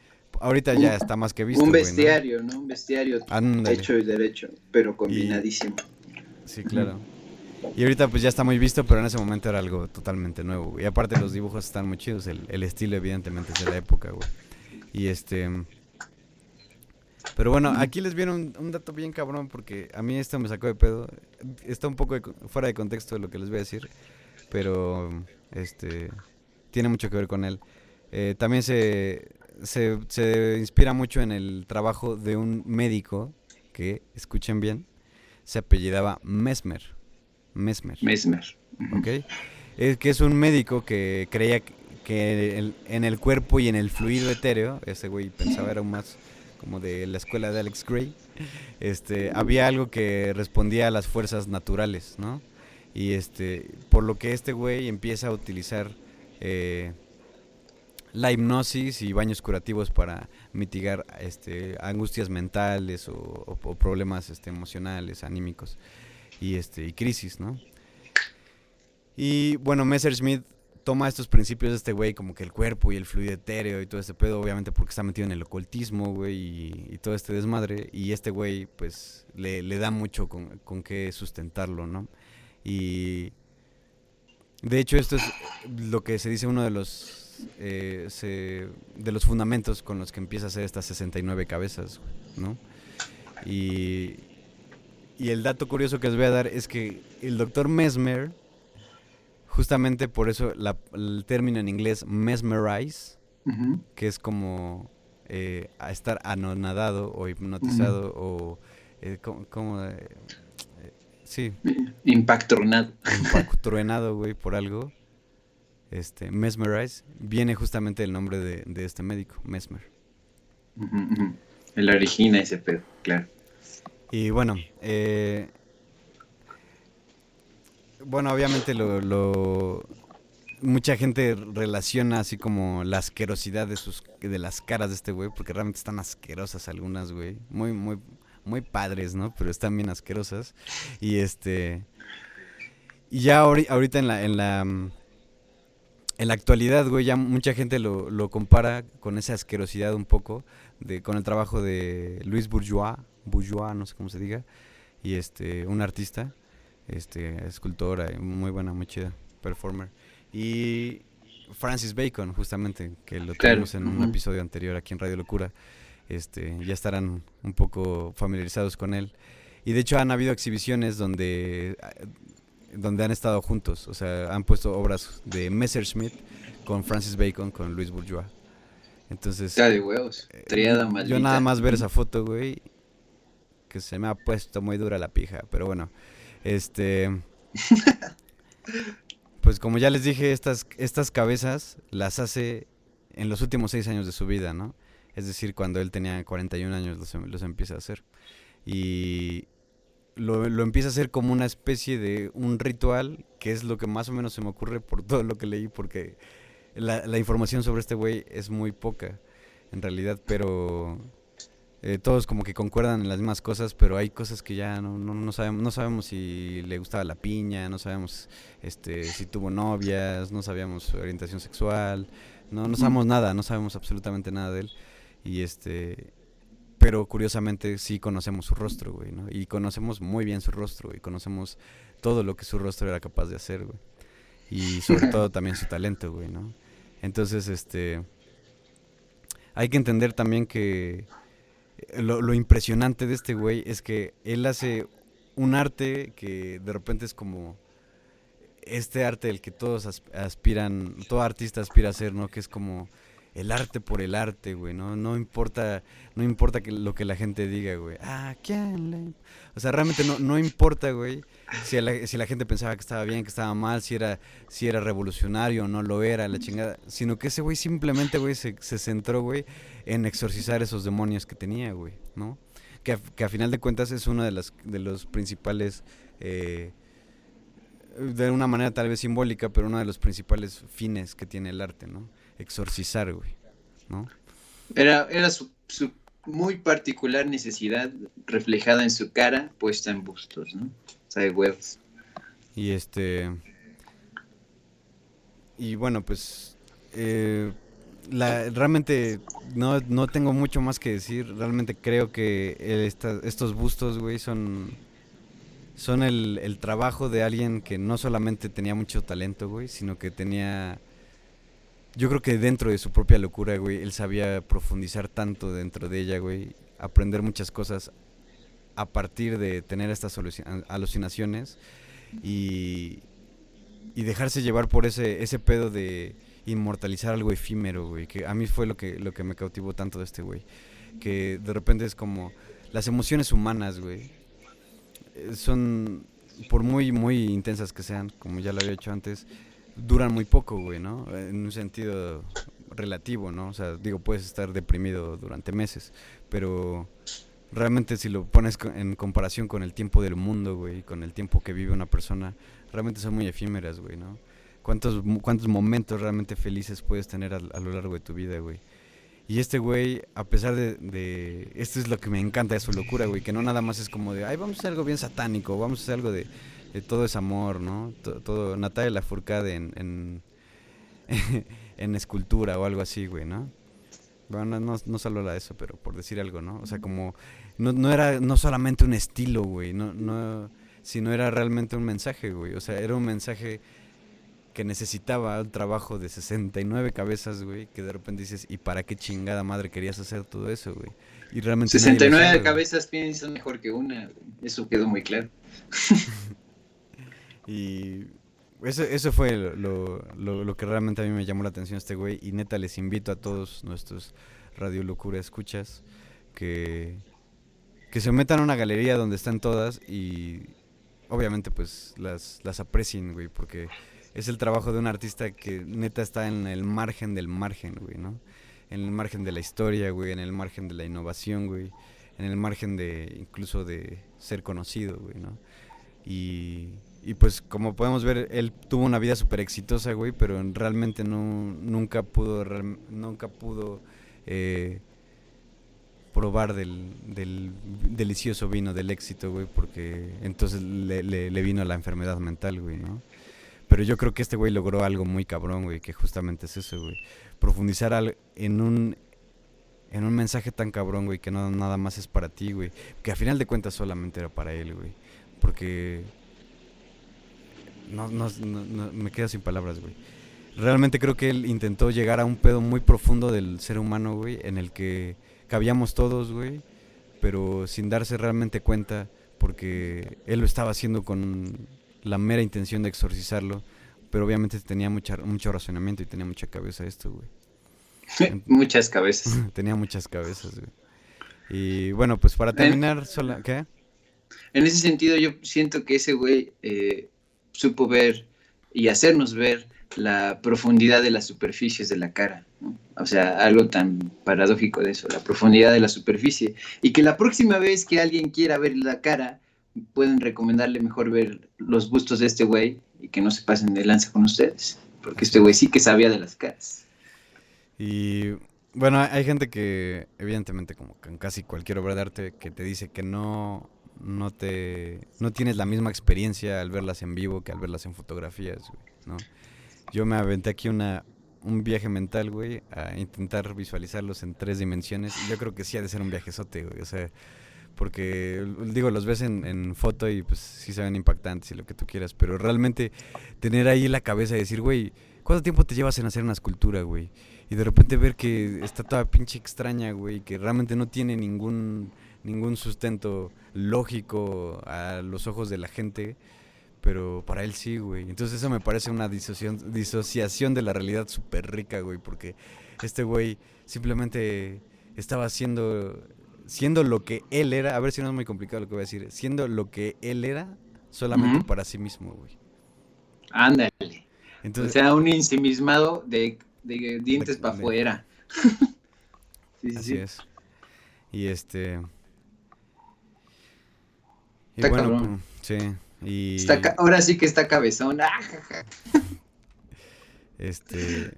ahorita ya está más que visto. Un bestiario, ¿no? Un bestiario hecho y derecho, pero combinadísimo. Sí, claro. Y ahorita pues ya está muy visto, pero en ese momento era algo totalmente nuevo. Y aparte los dibujos están muy chidos, el, estilo evidentemente es de la época, güey. Y este... Pero bueno, aquí les viene un, dato bien cabrón porque a mí esto me sacó de pedo. Está un poco fuera de contexto de lo que les voy a decir, pero este tiene mucho que ver con él. Eh, también se, se, se, inspira mucho en el trabajo de un médico que, escuchen bien, se apellidaba Mesmer. Mesmer. Mesmer. ¿Ok? Es que es un médico que creía que en el cuerpo y en el fluido etéreo, ese güey pensaba era más como de la escuela de Alex Gray, este, había algo que respondía a las fuerzas naturales, ¿no? Y este, por lo que este güey empieza a utilizar eh, la hipnosis y baños curativos para mitigar este, angustias mentales o, problemas este, emocionales, anímicos y, este, y crisis, ¿no? Y bueno, Messerschmitt toma estos principios de este güey, como que el cuerpo y el fluido etéreo y todo este pedo, obviamente porque está metido en el ocultismo, güey, y, todo este desmadre. Y este güey, pues, le, le da mucho con, con qué sustentarlo, ¿no? Y de hecho, esto es lo que se dice uno de los eh, de los fundamentos con los que empieza a hacer estas 69 cabezas, ¿no? Y, y el dato curioso que les voy a dar es que el doctor Mesmer, justamente por eso el término en inglés mesmerize, que es como eh, estar anonadado o hipnotizado o eh, como, eh, sí. Impactronado. Impactronado, güey, por algo este, Mesmerize, viene justamente el nombre de, este médico, Mesmer. El origina ese pedo, claro. Y bueno, eh, bueno, obviamente lo, mucha gente relaciona así como la asquerosidad de sus de las caras de este güey, porque realmente están asquerosas algunas, güey. Muy, muy, muy padres, ¿no? Pero están bien asquerosas. Y este. Y ya ahorita en la, en la. En la actualidad, güey, ya mucha gente lo, lo compara con esa asquerosidad un poco. De, con el trabajo de Luis Bourgeois. Bourgeois, no sé cómo se diga. Y este. Un artista. Este. Escultora. Muy buena, muy chida. Performer. Y Francis Bacon, justamente, que lo tuvimos en un episodio anterior aquí en Radio Locura. Este, ya estarán un poco familiarizados con él. Y de hecho han habido exhibiciones donde, donde han estado juntos. O sea, han puesto obras de Messerschmitt con Francis Bacon, con Luis Bourgeois. Entonces. de huevos. Eh, yo nada más ver esa foto, güey. Que se me ha puesto muy dura la pija. Pero bueno. Este. pues como ya les dije, estas, estas cabezas las hace en los últimos seis años de su vida, ¿no? Es decir, cuando él tenía 41 años los, los empieza a hacer. Y lo, lo, empieza a hacer como una especie de un ritual, que es lo que más o menos se me ocurre por todo lo que leí, porque la, la información sobre este güey es muy poca, en realidad, pero eh, todos como que concuerdan en las mismas cosas, pero hay cosas que ya no, no, sabemos, no sabemos si le gustaba la piña, no sabemos este, si tuvo novias, no sabíamos su orientación sexual, no, no sabemos nada, no sabemos absolutamente nada de él. Y este, pero curiosamente sí conocemos su rostro, güey, ¿no? Y conocemos muy bien su rostro, y conocemos todo lo que su rostro era capaz de hacer, güey. Y sobre todo también su talento, güey, ¿no? Entonces, este, hay que entender también que lo, impresionante de este güey es que él hace un arte que de repente es como este arte del que todos aspiran, todo artista aspira a ser, ¿no? Que es como el arte por el arte, güey, ¿no? No importa, no importa que lo que la gente diga, güey. Ah, ¿quién le...? O sea, realmente no, no importa, güey, si la, si la gente pensaba que estaba bien, que estaba mal, si era, si era revolucionario o no lo era, la chingada. Sino que ese güey simplemente, güey, se, se centró, güey, en exorcizar esos demonios que tenía, güey, ¿no? Que a, que a final de cuentas es uno de, las, de los principales... Eh, de una manera tal vez simbólica, pero uno de los principales fines que tiene el arte, ¿no? exorcizar, güey, ¿no? Era, era su, su, muy particular necesidad reflejada en su cara, puesta en bustos, ¿no? O sea, de huevos. Y este... Y bueno, pues... Eh, la, realmente no, no, tengo mucho más que decir. Realmente creo que estos bustos, güey, son, son el, el, trabajo de alguien que no solamente tenía mucho talento, güey, sino que tenía yo creo que dentro de su propia locura, güey, él sabía profundizar tanto dentro de ella, güey, aprender muchas cosas a partir de tener estas alucinaciones y, y dejarse llevar por ese, ese pedo de inmortalizar algo efímero, güey, que a mí fue lo que, lo que me cautivó tanto de este güey, que de repente es como las emociones humanas, güey, eh, son, por muy, muy intensas que sean, como ya lo había hecho antes, duran muy poco, güey, ¿no? En un sentido relativo, ¿no? O sea, digo, puedes estar deprimido durante meses, pero realmente si lo pones en comparación con el tiempo del mundo, güey, con el tiempo que vive una persona, realmente son muy efímeras, güey, ¿no? ¿Cuántos, cuántos momentos realmente felices puedes tener a, lo largo de tu vida, güey? Y este güey, a pesar de, de, Esto es lo que me encanta de su locura, güey, que no nada más es como de, ay, vamos a hacer algo bien satánico, vamos a hacer algo de todo es amor, ¿no? Todo, Natalia Lafourcade en, en, en, escultura o algo así, güey, ¿no? Bueno, no, no solo era eso, pero por decir algo, ¿no? O sea, como no, no era no solamente un estilo, güey, no, no, sino era realmente un mensaje, güey. O sea, era un mensaje que necesitaba un trabajo de 69 cabezas, güey, que de repente dices, ¿y para qué chingada madre querías hacer todo eso, güey? Y realmente 69 cabezas piensan mejor que una, eso quedó muy claro. Y eso, eso fue lo, lo, lo, que realmente a mí me llamó la atención este güey. Y neta, les invito a todos nuestros Radio Locura escuchas que, que se metan a una galería donde están todas y obviamente pues las, las aprecien, güey, porque es el trabajo de un artista que neta está en el margen del margen, güey, ¿no? En el margen de la historia, güey, en el margen de la innovación, güey, en el margen de incluso de ser conocido, güey, ¿no? Y pues como podemos ver, él tuvo una vida súper exitosa, güey, pero realmente no, nunca pudo, nunca pudo eh, probar del, del, delicioso vino del éxito, güey, porque entonces le, le, vino la enfermedad mental, güey, ¿no? Pero yo creo que este güey logró algo muy cabrón, güey, que justamente es eso, güey. Profundizar al, en un en un mensaje tan cabrón, güey, que no nada más es para ti, güey. Que a final de cuentas solamente era para él, güey. Porque no, no, no, me quedo sin palabras, güey. Realmente creo que él intentó llegar a un pedo muy profundo del ser humano, güey, en el que cabíamos todos, güey, pero sin darse realmente cuenta, porque él lo estaba haciendo con la mera intención de exorcizarlo, pero obviamente tenía mucha, mucho razonamiento y tenía mucha cabeza esto, güey. muchas cabezas. tenía muchas cabezas, güey. Y bueno, pues para terminar, sola, ¿qué? En ese sentido, yo siento que ese güey eh, supo ver y hacernos ver la profundidad de las superficies de la cara. O sea, algo tan paradójico de eso, la profundidad de la superficie. Y que la próxima vez que alguien quiera ver la cara, pueden recomendarle mejor ver los bustos de este güey y que no se pasen de lanza con ustedes. Porque este güey sí que sabía de las caras. Y bueno, hay gente que, evidentemente, como en casi cualquier obra de arte, que te dice que no no te no tienes la misma experiencia al verlas en vivo que al verlas en fotografías, güey, ¿no? Yo me aventé aquí una un viaje mental, güey, a intentar visualizarlos en tres dimensiones yo creo que sí ha de ser un viajezote, güey, o sea, porque digo, los ves en, foto y pues sí se ven impactantes y lo que tú quieras, pero realmente tener ahí la cabeza y decir, güey, ¿cuánto tiempo te llevas en hacer una escultura, güey? Y de repente ver que está toda pinche extraña, güey, que realmente no tiene ningún ningún sustento lógico a los ojos de la gente, pero para él sí, güey. Entonces eso me parece una disociación, disociación de la realidad súper rica, güey, porque este güey simplemente estaba haciendo, siendo lo que él era, a ver si no es muy complicado lo que voy a decir, siendo lo que él era solamente para sí mismo, güey. Ándale. Entonces, o sea, un ensimismado de, de dientes para afuera. sí, así es. Y este, Está cabrón. Pues, sí. Y... ahora sí que está cabezón. Este.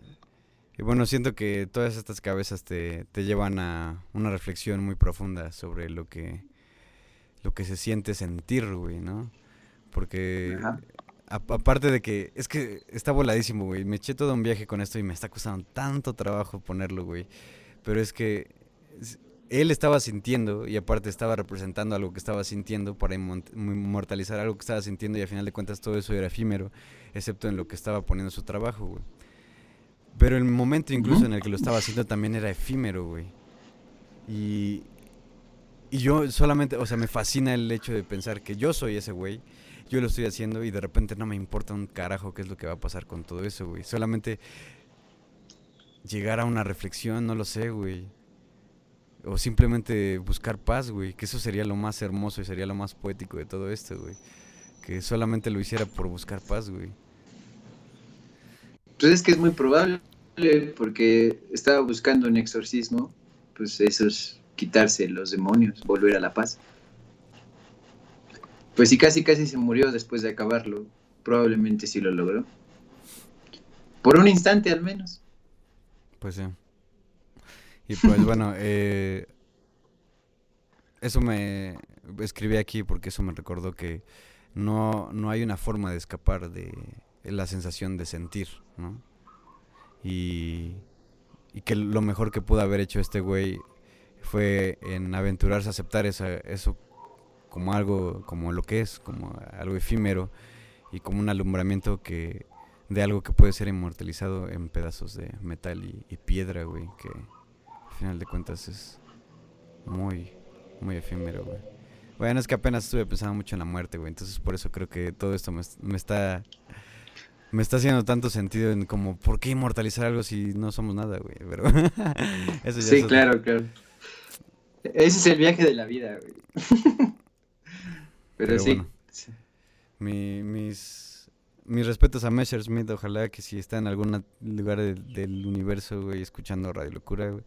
Y bueno, siento que todas estas cabezas te, te, llevan a una reflexión muy profunda sobre lo que, lo que se siente sentir, güey, ¿no? Porque aparte de que es que está voladísimo, güey. Me eché todo un viaje con esto y me está costando tanto trabajo ponerlo, güey. Pero es que él estaba sintiendo y aparte estaba representando algo que estaba sintiendo para inmortalizar algo que estaba sintiendo y al final de cuentas todo eso era efímero, excepto en lo que estaba poniendo su trabajo, güey. Pero el momento incluso en el que lo estaba haciendo también era efímero, güey. Y, y yo solamente, o sea, me fascina el hecho de pensar que yo soy ese güey, yo lo estoy haciendo y de repente no me importa un carajo qué es lo que va a pasar con todo eso, güey. Solamente llegar a una reflexión, no lo sé, güey o simplemente buscar paz, güey. Que eso sería lo más hermoso y sería lo más poético de todo esto, güey. Que solamente lo hiciera por buscar paz, güey. Pues es que es muy probable, porque estaba buscando un exorcismo. Pues eso es quitarse los demonios, volver a la paz. Pues sí, casi casi se murió después de acabarlo. Probablemente sí lo logró. Por un instante al menos. Pues sí. Y pues bueno, eh, eso me escribí aquí porque eso me recordó que no, no hay una forma de escapar de la sensación de sentir, ¿no? Y, y que lo mejor que pudo haber hecho este güey fue en aventurarse a aceptar esa, eso como algo, como lo que es, como algo efímero y como un alumbramiento que de algo que puede ser inmortalizado en pedazos de metal y, piedra, güey, que final de cuentas es muy, muy efímero, güey. Bueno, es que apenas estuve pensando mucho en la muerte, güey. Entonces por eso creo que todo esto me, está... Me está haciendo tanto sentido en como, ¿por qué inmortalizar algo si no somos nada, güey? Pero eso ya Sí, claro, claro. Ese es el viaje de la vida, güey. Pero, sí. mi, mis, mis respetos a Messersmith. Ojalá que si está en algún lugar del universo, güey, escuchando Radio Locura, güey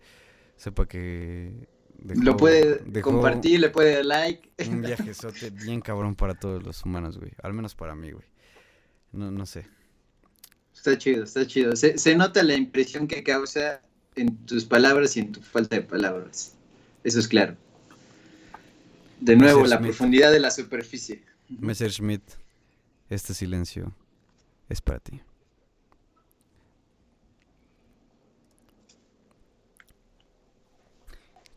sepa que Dejó- lo puede compartir, le puede dar like. Un viajezote bien cabrón para todos los humanos, güey. Al menos para mí, güey. No, no sé. Está chido, está chido. Se, se nota la impresión que causa en tus palabras y en tu falta de palabras. Eso es claro. De nuevo, la profundidad de la superficie. Messerschmitt, este silencio es para ti.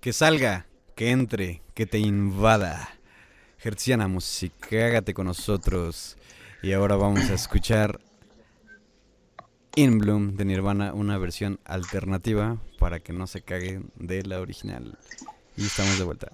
Que salga, que entre, que te invada. Hertziana Música, hágate con nosotros. Y ahora vamos a escuchar In Bloom de Nirvana, una versión alternativa para que no se caguen de la original. Y estamos de vuelta.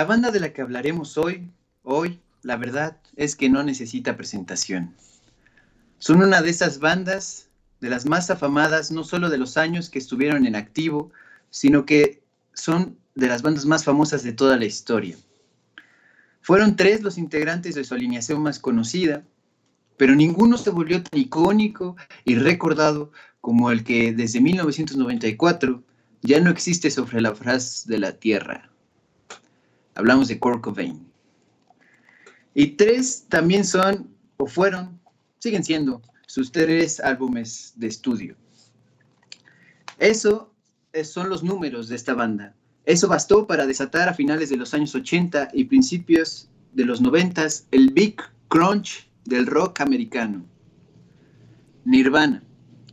La banda de la que hablaremos hoy, hoy, la verdad es que no necesita presentación. Son una de esas bandas, de las más afamadas, no solo de los años que estuvieron en activo, sino que son de las bandas más famosas de toda la historia. Fueron tres los integrantes de su alineación más conocida, pero ninguno se volvió tan icónico y recordado como el que desde 1994 ya no existe sobre la faz de la Tierra. Hablamos de Kurt Cobain. Y tres también son, o fueron, siguen siendo, sus tres álbumes de estudio. Eso son los números de esta banda. Eso bastó para desatar a finales de los años 80 y principios de los 90 el Big Crunch del rock americano. Nirvana.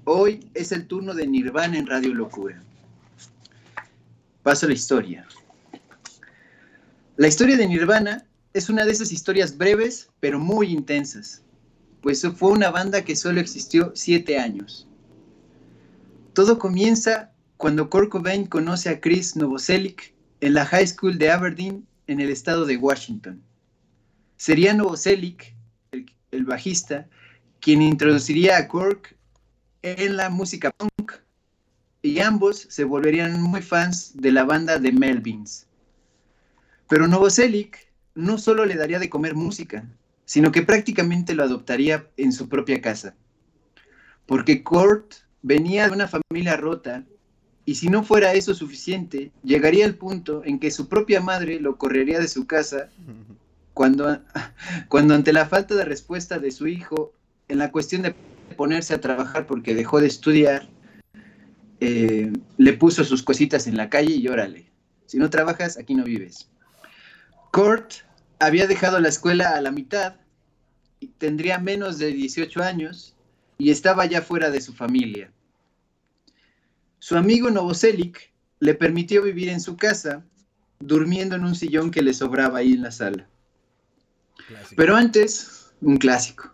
Hoy es el turno de Nirvana en Radio Locura. Paso a la historia. La historia de Nirvana es una de esas historias breves pero muy intensas, pues fue una banda que solo existió siete años. Todo comienza cuando Kurt Cobain conoce a Chris Novoselic en la High School de Aberdeen, en el estado de Washington. Sería Novoselic, el, bajista, quien introduciría a Kurt en la música punk y ambos se volverían muy fans de la banda de Melvins. Pero Novoselic no solo le daría de comer música, sino que prácticamente lo adoptaría en su propia casa. Porque Kurt venía de una familia rota y si no fuera eso suficiente, llegaría el punto en que su propia madre lo correría de su casa cuando, cuando ante la falta de respuesta de su hijo en la cuestión de ponerse a trabajar porque dejó de estudiar, eh, le puso sus cositas en la calle y órale, si no trabajas, aquí no vives. Kurt había dejado la escuela a la mitad, y tendría menos de 18 años y estaba ya fuera de su familia. Su amigo Novoselic le permitió vivir en su casa, durmiendo en un sillón que le sobraba ahí en la sala. Pero antes, un clásico,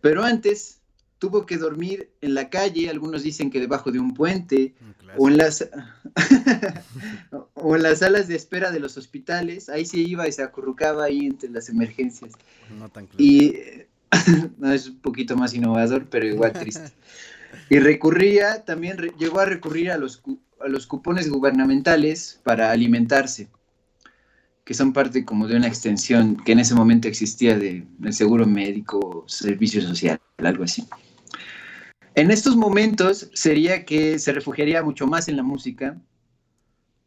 pero antes tuvo que dormir en la calle, algunos dicen que debajo de un puente, o en, las, o en las salas de espera de los hospitales, ahí se iba y se acurrucaba ahí entre las emergencias. No tan Y no es un poquito más innovador, pero igual triste. Y recurría, también llegó a recurrir a los, a los cupones gubernamentales para alimentarse, que son parte como de una extensión que en ese momento existía de, del seguro médico, servicio social, algo así. En estos momentos sería que se refugiaría mucho más en la música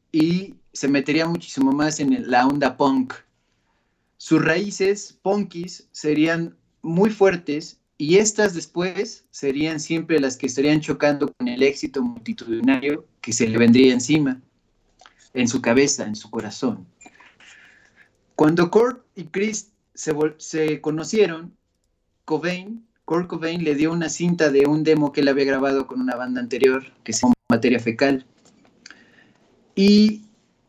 y se metería muchísimo más en la onda punk. Sus raíces punkis serían muy fuertes y estas después serían siempre las que estarían chocando con el éxito multitudinario que se le vendría encima, en su cabeza, en su corazón. Cuando Kurt y Chris se, conocieron, Cobain, Kurt Cobain le dio una cinta de un demo que él había grabado con una banda anterior, que se llama Materia Fecal. Y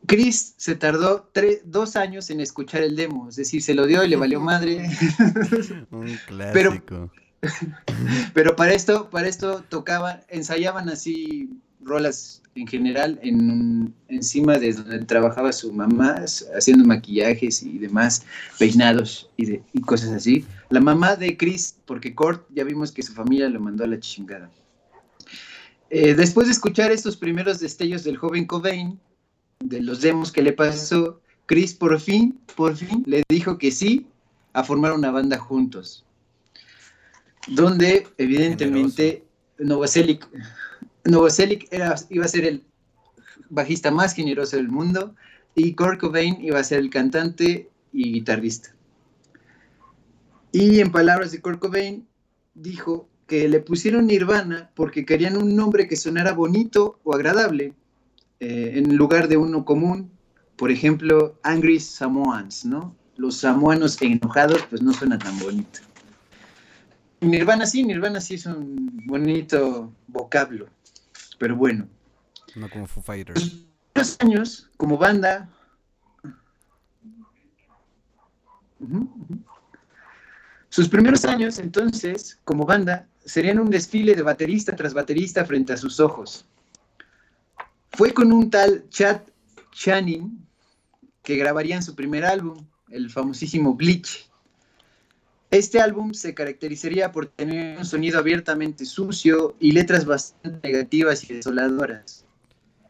Chris se tardó dos años en escuchar el demo, es decir, se lo dio y le valió madre. Un clásico. Pero para esto, para esto tocaban, ensayaban así rolas en general en encima de donde trabajaba su mamá, haciendo maquillajes y demás, peinados y, cosas así. La mamá de Chris, porque Kurt ya vimos que su familia lo mandó a la chingada. Eh, después de escuchar estos primeros destellos del joven Cobain, de los demos que le pasó, Chris por fin, por fin le dijo que sí a formar una banda juntos donde evidentemente Novoselic, iba a ser el bajista más generoso del mundo y Kurt Cobain iba a ser el cantante y guitarrista. Y en palabras de Kurt Cobain, dijo que le pusieron Nirvana porque querían un nombre que sonara bonito o agradable eh, en lugar de uno común. Por ejemplo, Angry Samoans, ¿no? Los samoanos enojados, pues no suena tan bonito. Nirvana sí, Nirvana sí es un bonito vocablo, pero bueno. No como Foo Fighters. Los años como banda. Sus primeros años, entonces, como banda, serían un desfile de baterista tras baterista frente a sus ojos. Fue con un tal Chad Channing que grabarían su primer álbum, el famosísimo Bleach. Este álbum se caracterizaría por tener un sonido abiertamente sucio y letras bastante negativas y desoladoras.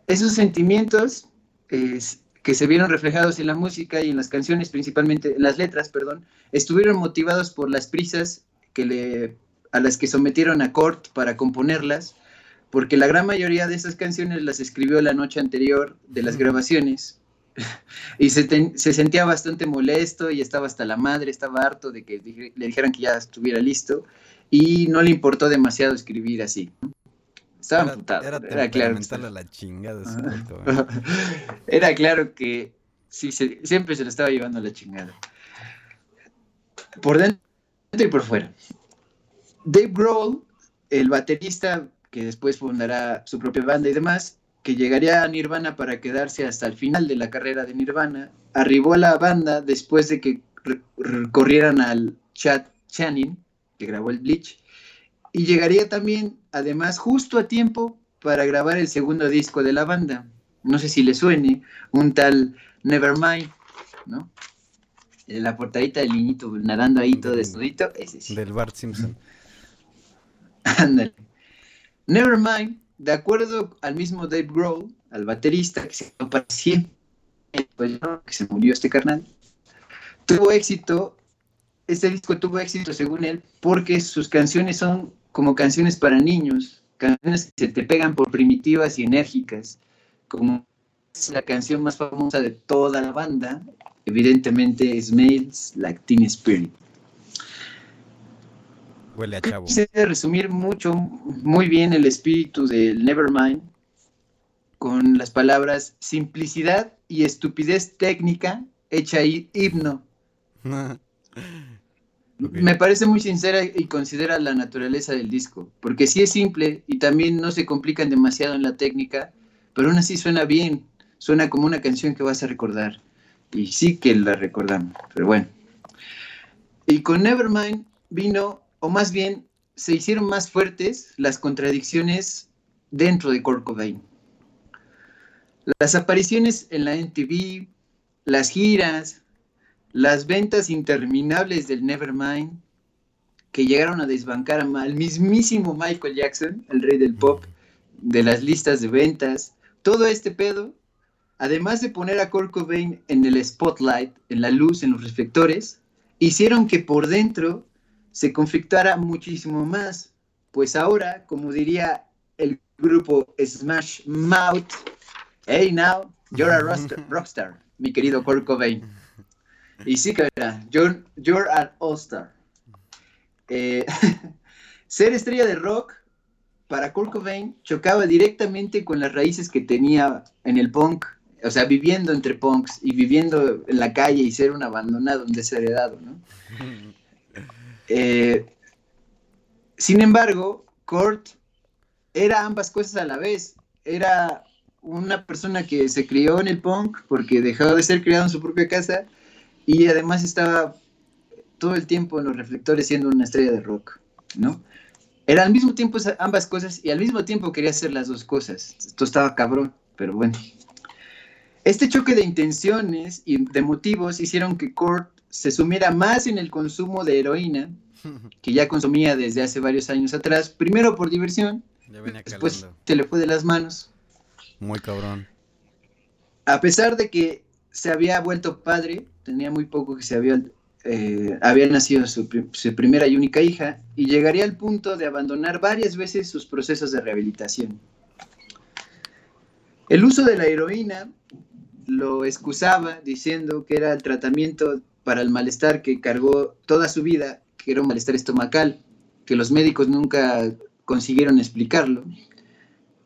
Esos sentimientos que se vieron reflejados en la música y en las canciones, principalmente en las letras, perdón, estuvieron motivados por las prisas que le, a las que sometieron a Kurt para componerlas, porque la gran mayoría de esas canciones las escribió la noche anterior de las grabaciones y se, se, sentía bastante molesto y estaba hasta la madre, estaba harto de que le dijeran que ya estuviera listo y no le importó demasiado escribir así. Estaba era, Era, claro. la chingada era claro que sí, siempre se lo estaba llevando a la chingada. Por dentro y por fuera. Dave Grohl, el baterista que después fundará su propia banda y demás, que llegaría a Nirvana para quedarse hasta el final de la carrera de Nirvana, arribó a la banda después de que corrieran al Chad Channing, que grabó el Bleach, y llegaría también, además, justo a tiempo para grabar el segundo disco de la banda. No sé si le suene, un tal Nevermind, ¿no? La portadita del niñito nadando ahí todo desnudito, ese sí. Del Bart Simpson. Ándale. Nevermind de acuerdo al mismo Dave Grohl, al baterista que se parecía, pues, que se murió este carnal, tuvo éxito, este disco tuvo éxito según él, porque sus canciones son como canciones para niños, canciones que se te pegan por primitivas y enérgicas, como es la canción más famosa de toda la banda, evidentemente Smells Like Teen Spirit. Huele a chavo. Quise resumir mucho, muy bien el espíritu del Nevermind con las palabras simplicidad y estupidez técnica hecha himno. Me parece muy sincera y considera la naturaleza del disco, porque sí es simple y también no se complican demasiado en la técnica, pero aún así suena bien, suena como una canción que vas a recordar. Y sí que la recordamos, pero bueno. Y con Nevermind vino o más bien se hicieron más fuertes las contradicciones dentro de Kurt Cobain. Las apariciones en la NTV, las giras, las ventas interminables del Nevermind, que llegaron a desbancar al mismísimo Michael Jackson, el rey del pop, de las listas de ventas, todo este pedo, además de poner a Kurt Cobain en el spotlight, en la luz, en los reflectores, hicieron que por dentro se conflictara muchísimo más, pues ahora, como diría el grupo Smash Mouth, hey now, you're a rockstar, mi querido Kurt Cobain. Y sí, era, you're, you're an all-star. Eh, ser estrella de rock para Kurt Cobain chocaba directamente con las raíces que tenía en el punk, o sea, viviendo entre punks y viviendo en la calle y ser un abandonado, un desheredado, ¿no? Eh, sin embargo, Kurt era ambas cosas a la vez. Era una persona que se crió en el punk porque dejó de ser criado en su propia casa y además estaba todo el tiempo en los reflectores siendo una estrella de rock, ¿no? Era al mismo tiempo ambas cosas y al mismo tiempo quería hacer las dos cosas. Esto estaba cabrón, pero bueno. Este choque de intenciones y de motivos hicieron que Kurt se sumiera más en el consumo de heroína, que ya consumía desde hace varios años atrás, primero por diversión, después se le fue de las manos. Muy cabrón. A pesar de que se había vuelto padre, tenía muy poco que se había, eh, había nacido su, su primera y única hija, y llegaría al punto de abandonar varias veces sus procesos de rehabilitación. El uso de la heroína lo excusaba diciendo que era el tratamiento para el malestar que cargó toda su vida, que era un malestar estomacal, que los médicos nunca consiguieron explicarlo,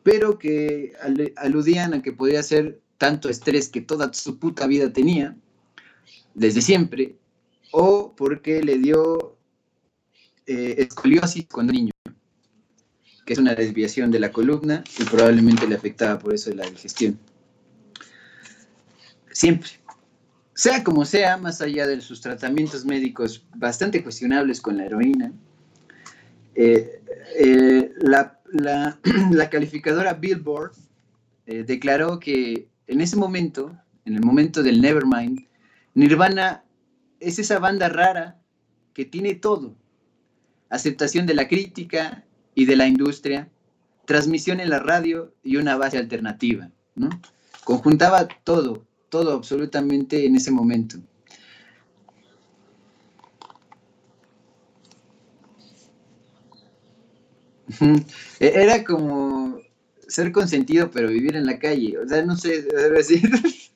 pero que aludían a que podía ser tanto estrés que toda su puta vida tenía, desde siempre, o porque le dio eh, escoliosis cuando niño, que es una desviación de la columna y probablemente le afectaba por eso la digestión. Siempre. Sea como sea, más allá de sus tratamientos médicos bastante cuestionables con la heroína, eh, eh, la, calificadora Billboard eh, declaró que en ese momento en el momento del Nevermind, Nirvana es esa banda rara que tiene todo. Aceptación de la crítica y de la industria, transmisión en la radio y una base alternativa. ¿no? Conjuntaba todo, todo absolutamente en ese momento. E-, era como ser consentido, pero vivir en la calle. O sea, no sé, decir.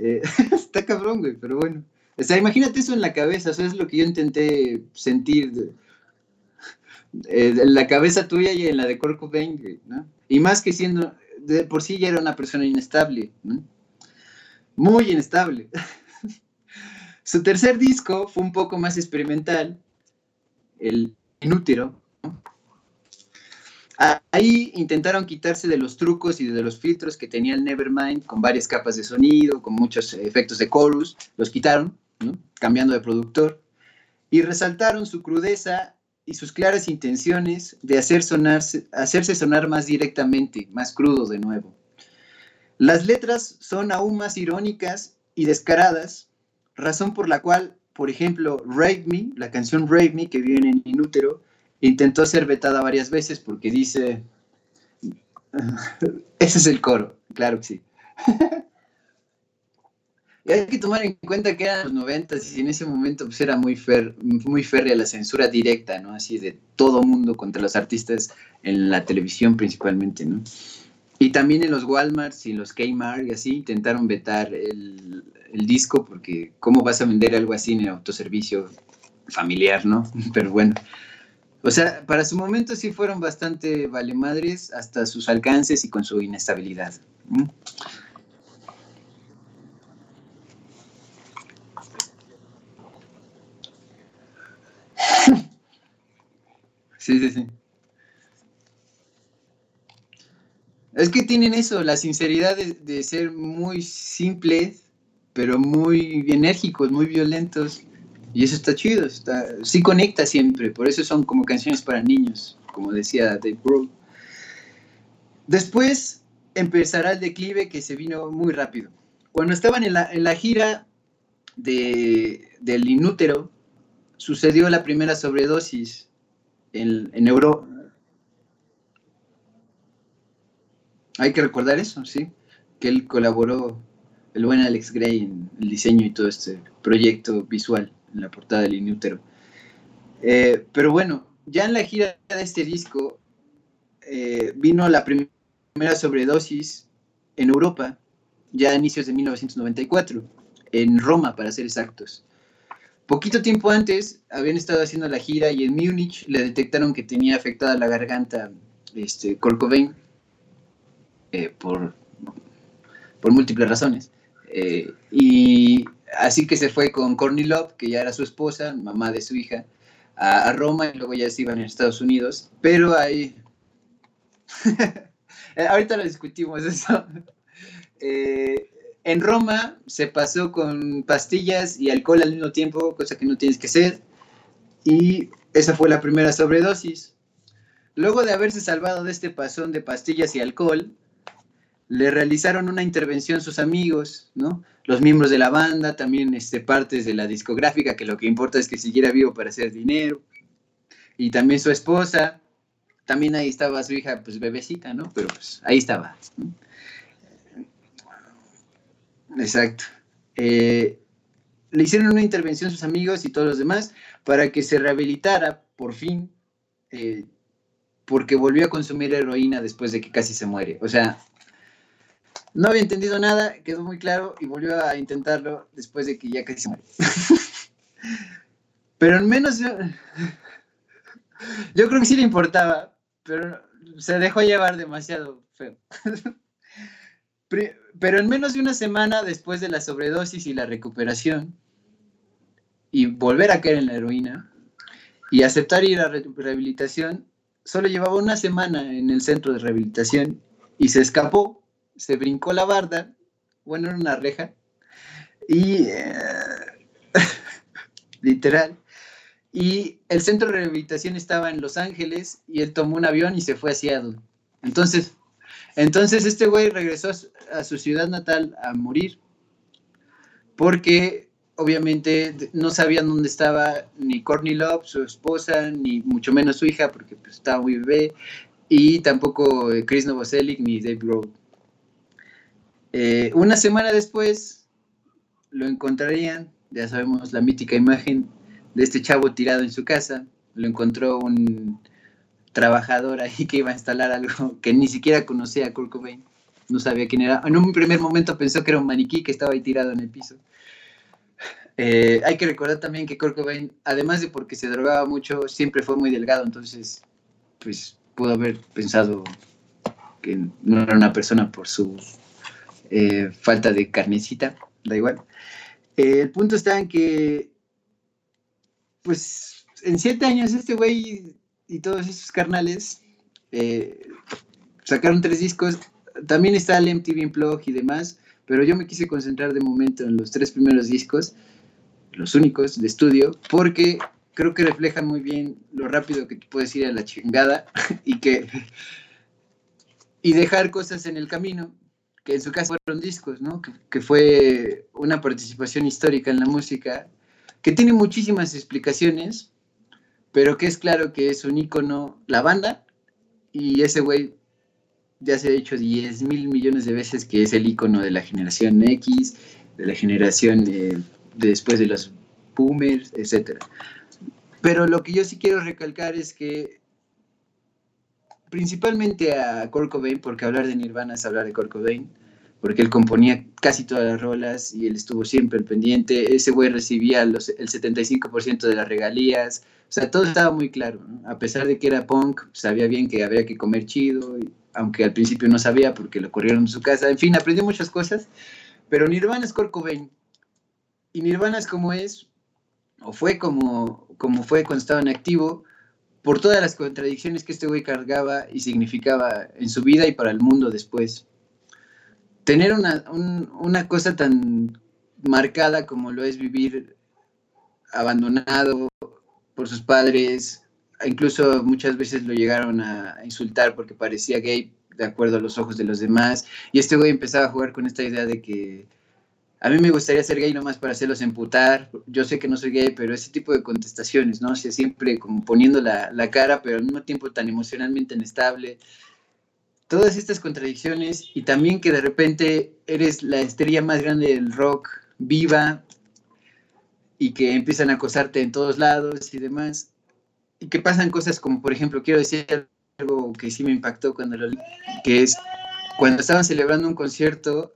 Eh, está cabrón, güey, pero bueno. O sea, imagínate eso en la cabeza, o sea, es lo que yo intenté sentir eh, en la cabeza tuya y en la de Cobain, ¿no? Y más que siendo, de por sí ya era una persona inestable, ¿no? Muy inestable. Su tercer disco fue un poco más experimental, el Inútero. Ahí intentaron quitarse de los trucos y de los filtros que tenía el Nevermind, con varias capas de sonido, con muchos efectos de chorus, los quitaron, cambiando de productor, y resaltaron su crudeza y sus claras intenciones de hacer hacerse sonar más directamente, más crudo de nuevo. Las letras son aún más irónicas y descaradas, razón por la cual, por ejemplo, Rave Me, la canción Rave Me que viene en Inútero, Intentó ser vetada varias veces porque dice, ese es el coro, claro que sí. y hay que tomar en cuenta que eran los noventas y en ese momento pues era muy, muy férrea la censura directa, ¿no? Así de todo mundo contra los artistas en la televisión principalmente, ¿no? Y también en los Walmarts y los Kmart y así intentaron vetar el, disco porque ¿cómo vas a vender algo así en el autoservicio familiar, ¿no? Pero bueno, o sea, para su momento sí fueron bastante valemadres hasta sus alcances y con su inestabilidad. Sí, sí, sí. Es que tienen eso, la sinceridad de, ser muy simples, pero muy enérgicos, muy violentos. Y eso está chido, está, sí conecta siempre, por eso son como canciones para niños, como decía Dave Grohl. Después empezará el declive que se vino muy rápido. Cuando estaban en la, en la gira de, del inútero, sucedió la primera sobredosis en, en Europa. Hay que recordar eso, sí, que él colaboró, el buen Alex Gray, en el diseño y todo este proyecto visual en la portada del Inútero. Eh, pero bueno, ya en la gira de este disco eh, vino la primera sobredosis en Europa, ya a inicios de 1994, en Roma para ser exactos. Poquito tiempo antes habían estado haciendo la gira y en Múnich le detectaron que tenía afectada la garganta este, Corcovain eh, por, por múltiples razones. y así que se fue con Courtney Love, que ya era su esposa, mamá de su hija, a, Roma y luego ya se iban a Estados Unidos. Pero ahí. Eh, ahorita lo discutimos eso. Eh, en Roma se pasó con pastillas y alcohol al mismo tiempo, cosa que no tienes que hacer. Y esa fue la primera sobredosis. Luego de haberse salvado de este pasón de pastillas y alcohol, le realizaron una intervención sus amigos, ¿no? Los miembros de la banda, también este, partes de la discográfica, que lo que importa es que siguiera vivo para hacer dinero. Y también su esposa, también ahí estaba su hija, pues bebecita, ¿no? Pero pues ahí estaba. Exacto. Eh, le hicieron una intervención sus amigos y todos los demás para que se rehabilitara por fin, eh, porque volvió a consumir heroína después de que casi se muere. O sea, no había entendido nada, quedó muy claro y volvió a intentarlo después de que ya casi se murió. pero al menos yo, yo creo que sí le importaba, pero se dejó llevar demasiado feo. pero en menos de una semana después de la sobredosis y la recuperación, y volver a caer en la heroína, y aceptar ir a rehabilitación, solo llevaba una semana en el centro de rehabilitación y se escapó se brincó la barda, bueno, era una reja, y eh, literal, y el centro de rehabilitación estaba en Los Ángeles y él tomó un avión y se fue a Seattle. Entonces, entonces este güey regresó a su, ciudad natal a morir porque obviamente no sabían dónde estaba ni Courtney Love, su esposa, ni mucho menos su hija, porque pues, estaba muy bebé, y tampoco eh, Chris Novoselic ni Dave Grohl. Eh, una semana después lo encontrarían, ya sabemos la mítica imagen de este chavo tirado en su casa, lo encontró un trabajador ahí que iba a instalar algo que ni siquiera conocía a Kurt Cobain, no sabía quién era. En un primer momento pensó que era un maniquí que estaba ahí tirado en el piso. Eh, hay que recordar también que Kurt Cobain, además de porque se drogaba mucho, siempre fue muy delgado, entonces, pues pudo haber pensado que no era una persona por su eh, falta de carnecita, da igual. Eh, el punto está en que, pues, en siete años este güey y todos esos carnales sacaron tres discos. También está el MTV Unplugged y demás, pero yo me quise concentrar de momento en los tres primeros discos los únicos de estudio, porque creo que reflejan muy bien lo rápido que puedes ir a la chingada y que y dejar cosas en el camino, que en su caso fueron discos, ¿no? Que, fue una participación histórica en la música, que tiene muchísimas explicaciones, pero que es claro que es un ícono, la banda, y ese güey ya se ha dicho 10 mil millones de veces que es el ícono de la generación X, de la generación eh, después de los boomers, etc. Pero lo que yo sí quiero recalcar es que principalmente a Kurt porque hablar de Nirvana es hablar de Kurt porque él componía casi todas las rolas y él estuvo siempre pendiente, ese güey recibía los, el 75% de las regalías, o sea, todo estaba muy claro, a pesar de que era punk, sabía bien que había que comer chido, aunque al principio no sabía porque lo corrieron en su casa, en fin, aprendió muchas cosas, pero Nirvana es Kurt y Nirvana es como es, o fue como, como fue cuando estaba en activo, por todas las contradicciones que este güey cargaba y significaba en su vida y para el mundo después. Tener una, una cosa tan marcada como lo es vivir abandonado por sus padres, incluso muchas veces lo llegaron a insultar porque parecía gay de acuerdo a los ojos de los demás, y este güey empezaba a jugar con esta idea de que a mí me gustaría ser gay nomás para hacerlos emputar. Yo sé que no soy gay, pero ese tipo de contestaciones, ¿no? O sea, siempre como poniendo la, la, cara, pero al mismo tiempo tan emocionalmente inestable. Todas estas contradicciones y también que de repente eres la estrella más grande del rock viva y que empiezan a acosarte en todos lados y demás. Y que pasan cosas como, por ejemplo, quiero decir algo que sí me impactó cuando lo que es cuando estaban celebrando un concierto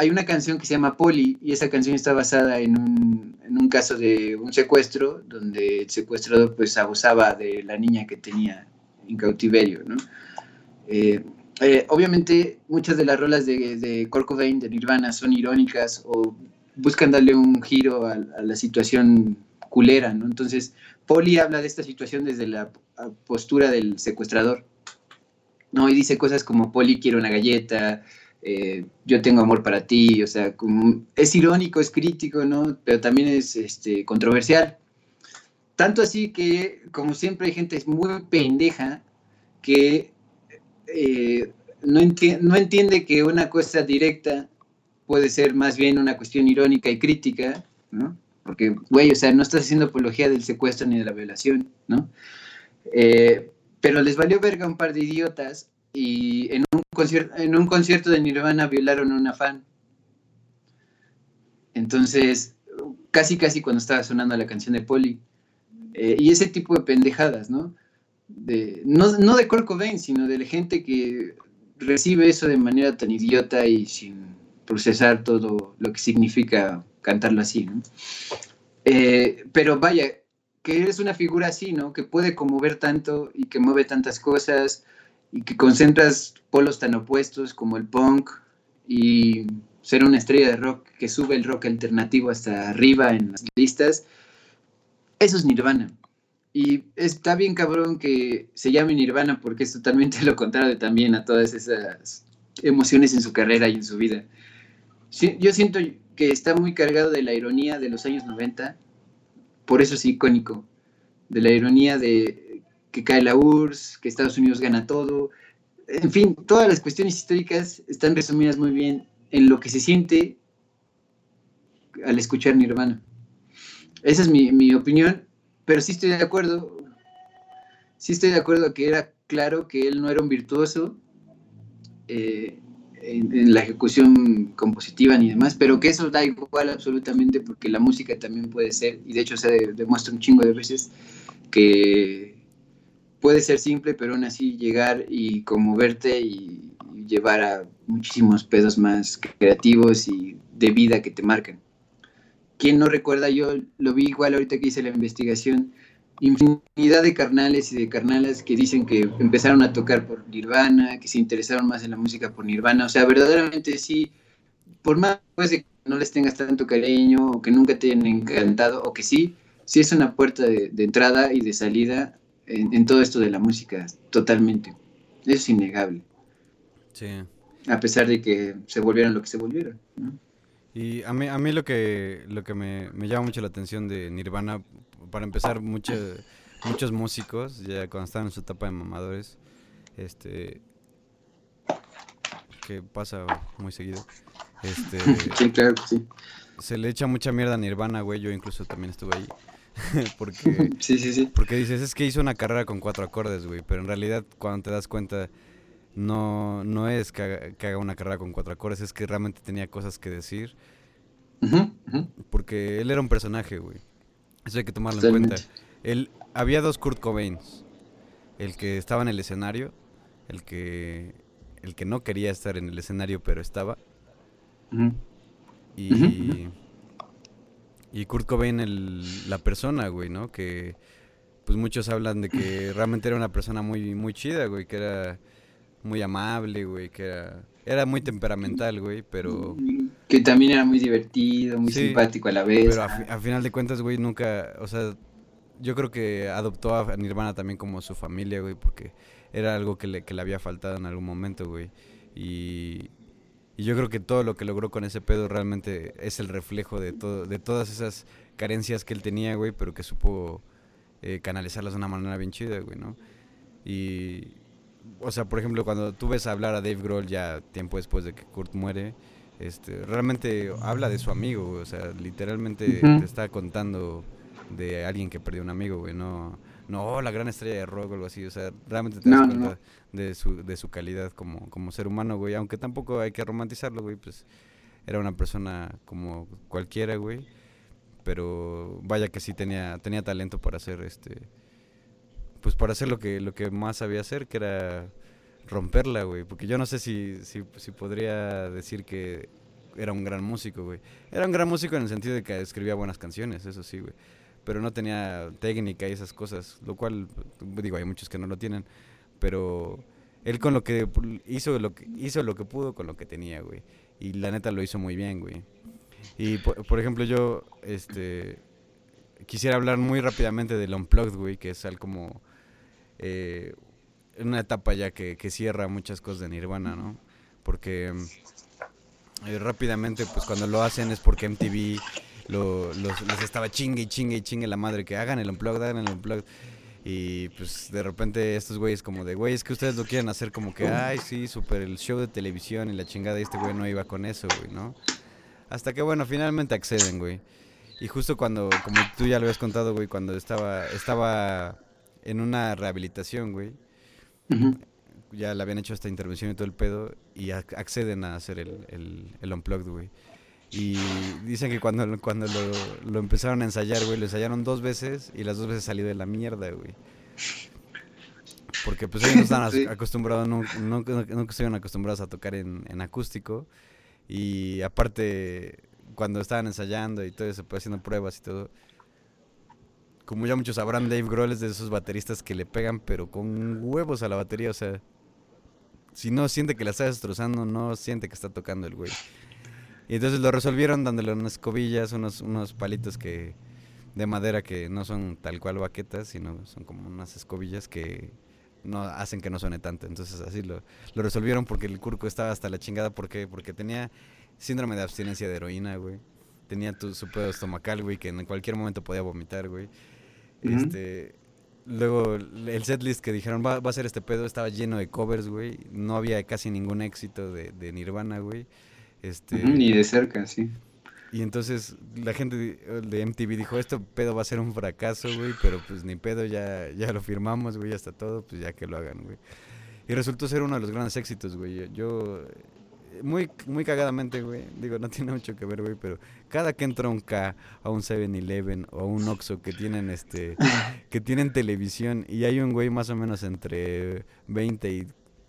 hay una canción que se llama Polly y esa canción está basada en un, en un, caso de un secuestro donde el secuestrador pues abusaba de la niña que tenía en cautiverio, ¿no? Eh, eh, obviamente muchas de las rolas de, de Kurt Cobain, de Nirvana, son irónicas o buscan darle un giro a, a la situación culera, ¿no? Entonces, Polly habla de esta situación desde la postura del secuestrador, ¿no? Y dice cosas como, Polly quiere una galleta, eh, yo tengo amor para ti, o sea, es irónico, es crítico, ¿no? Pero también es este, controversial. Tanto así que, como siempre, hay gente muy pendeja que eh, no, entiende que una cosa directa puede ser más bien una cuestión irónica y crítica, ¿no? Porque, güey, o sea, no estás haciendo apología del secuestro ni de la violación, ¿no? Eh, pero les valió verga un par de idiotas y en un, concierto, en un concierto de Nirvana violaron a una fan. Entonces, casi casi cuando estaba sonando la canción de Polly. Eh, y ese tipo de pendejadas, ¿no? De, no, no de Kurt Cobain, sino de la gente que recibe eso de manera tan idiota y sin procesar todo lo que significa cantarlo así, ¿no? Eh, pero vaya, que eres una figura así, ¿no? Que puede conmover tanto y que mueve tantas cosas y que concentras polos tan opuestos como el punk y ser una estrella de rock que sube el rock alternativo hasta arriba en las listas, eso es Nirvana. Y está bien cabrón que se llame Nirvana porque es totalmente lo contrario también a todas esas emociones en su carrera y en su vida. yo siento que está muy cargado de la ironía de los años 90, por eso es icónico, de la ironía de que cae la URSS, que Estados Unidos gana todo. En fin, todas las cuestiones históricas están resumidas muy bien en lo que se siente al escuchar Nirvana. Esa es mi, mi opinión, pero sí estoy de acuerdo, sí estoy de acuerdo que era claro que él no era un virtuoso eh, en, la ejecución compositiva ni demás, pero que eso da igual absolutamente porque la música también puede ser, y de hecho se demuestra un chingo de veces que puede ser simple, pero aún así llegar y conmoverte y, llevar a muchísimos pedos más creativos y de vida que te marcan. ¿Quién no recuerda? Yo lo vi igual ahorita que hice la investigación infinidad de carnales y de carnalas que dicen que empezaron a tocar por Nirvana, que se interesaron más en la música por Nirvana. O sea, verdaderamente sí, por más de que no les tengas tanto cariño o que nunca te hayan encantado, o que sí, sí es una puerta de, entrada y de salida en, todo esto de la música, totalmente. Es innegable. Sí. A pesar de que se volvieron lo que se volvieron. Y a mí, a mí lo que, lo que me, me llama mucho la atención de Nirvana, para empezar, muchos músicos, ya cuando estaban en su etapa de mamadores, este que pasa muy seguido. Este, sí, claro sí. Se le echa mucha mierda a Nirvana, güey. Yo incluso también estuve ahí. porque, sí, sí, sí. Porque dices, es que hizo una carrera con cuatro acordes, güey. Pero en realidad, cuando te das cuenta, no, no es que haga, una carrera con cuatro acordes, es que realmente tenía cosas que decir. Porque él era un personaje, güey. Eso hay que tomarlo en cuenta. Él, había dos Kurt Cobains. El que estaba en el escenario, el que, el que no quería estar en el escenario, pero estaba. Y, y Kurt Cobain, el, la persona, güey, ¿no? Que pues muchos hablan de que realmente era una persona muy, muy chida, güey, que era muy amable, güey, que era, era muy temperamental, güey, pero... Que también era muy divertido, muy simpático a la vez. Pero a, final de cuentas, güey, nunca, o sea, yo creo que adoptó a Nirvana también como su familia, güey, porque era algo que le, que le había faltado en algún momento, güey. Y, y yo creo que todo lo que logró con ese pedo realmente es el reflejo de, todo, de todas esas carencias que él tenía, güey, pero que supo eh, canalizarlas de una manera bien chida, güey, ¿no? Y, o sea, por ejemplo, cuando tú ves hablar a Dave Grohl ya tiempo después de que Kurt muere, este, realmente habla de su amigo, o sea, literalmente te está contando de alguien que perdió un amigo, güey, no, no, la gran estrella de rock o algo así, o sea, realmente te das cuenta de su, de su calidad como, como ser humano, güey, aunque tampoco hay que romantizarlo, güey, pues era una persona como cualquiera, güey, pero vaya que sí tenía, tenía talento para hacer este pues para hacer lo que, lo que más sabía hacer, que era romperla, güey. Porque yo no sé si, si, si podría decir que era un gran músico, güey. Era un gran músico en el sentido de que escribía buenas canciones, eso sí, güey. Pero no tenía técnica y esas cosas, lo cual, digo, hay muchos que no lo tienen. Pero él con lo que hizo lo que hizo lo que pudo con lo que tenía, güey. Y la neta lo hizo muy bien, güey. Y por, ejemplo, yo este quisiera hablar muy rápidamente del Unplugged, güey, que es algo como eh, una etapa ya que, cierra muchas cosas de Nirvana, ¿no? Porque eh, rápidamente, pues cuando lo hacen es porque MTV lo, los, les estaba chingue y chingue y chingue la madre que hagan el unplugged, hagan el unplugged. Y pues de repente estos güeyes como de, güey, es que ustedes lo quieren hacer como que, ay, sí, super el show de televisión y la chingada y este güey no iba con eso, güey, ¿no? Hasta que bueno, finalmente acceden, güey. Y justo cuando, como tú ya lo habías contado, güey, cuando estaba, estaba en una rehabilitación, güey. Ya le habían hecho esta intervención y todo el pedo y acceden a hacer el, el, el unplugged, güey. Y dicen que cuando, cuando lo, lo, empezaron a ensayar, güey, lo ensayaron dos veces y las dos veces salió de la mierda, güey. Porque pues ellos no están acostumbrados, no, no, no, estuvieron acostumbrados a tocar en, en, acústico. Y aparte, cuando estaban ensayando y todo eso, pues haciendo pruebas y todo, como ya muchos sabrán, Dave Grohl es de esos bateristas que le pegan, pero con huevos a la batería. O sea, si no siente que la está destrozando, no siente que está tocando el güey. Y entonces lo resolvieron dándole unas escobillas, unos, unos palitos que de madera que no son tal cual baquetas, sino son como unas escobillas que no hacen que no suene tanto. Entonces así lo, lo resolvieron porque el curco estaba hasta la chingada. ¿Por qué? Porque tenía síndrome de abstinencia de heroína, güey. Tenía tu, su pedo estomacal, güey, que en cualquier momento podía vomitar, güey. Este, luego el setlist que dijeron va, a ser este pedo estaba lleno de covers, güey. No había casi ningún éxito de, Nirvana, güey. Este, ni de cerca, sí. y entonces la gente de MTV dijo, esto pedo va a ser un fracaso, güey, pero pues ni pedo, ya, ya lo firmamos, güey, hasta todo, pues ya que lo hagan, güey. Y resultó ser uno de los grandes éxitos, güey. Yo, muy, muy cagadamente, güey, digo, no tiene mucho que ver, güey, pero cada que entra un K a un 7-Eleven o a un Oxxo que tienen, este, que tienen televisión y hay un güey más o menos entre 20 y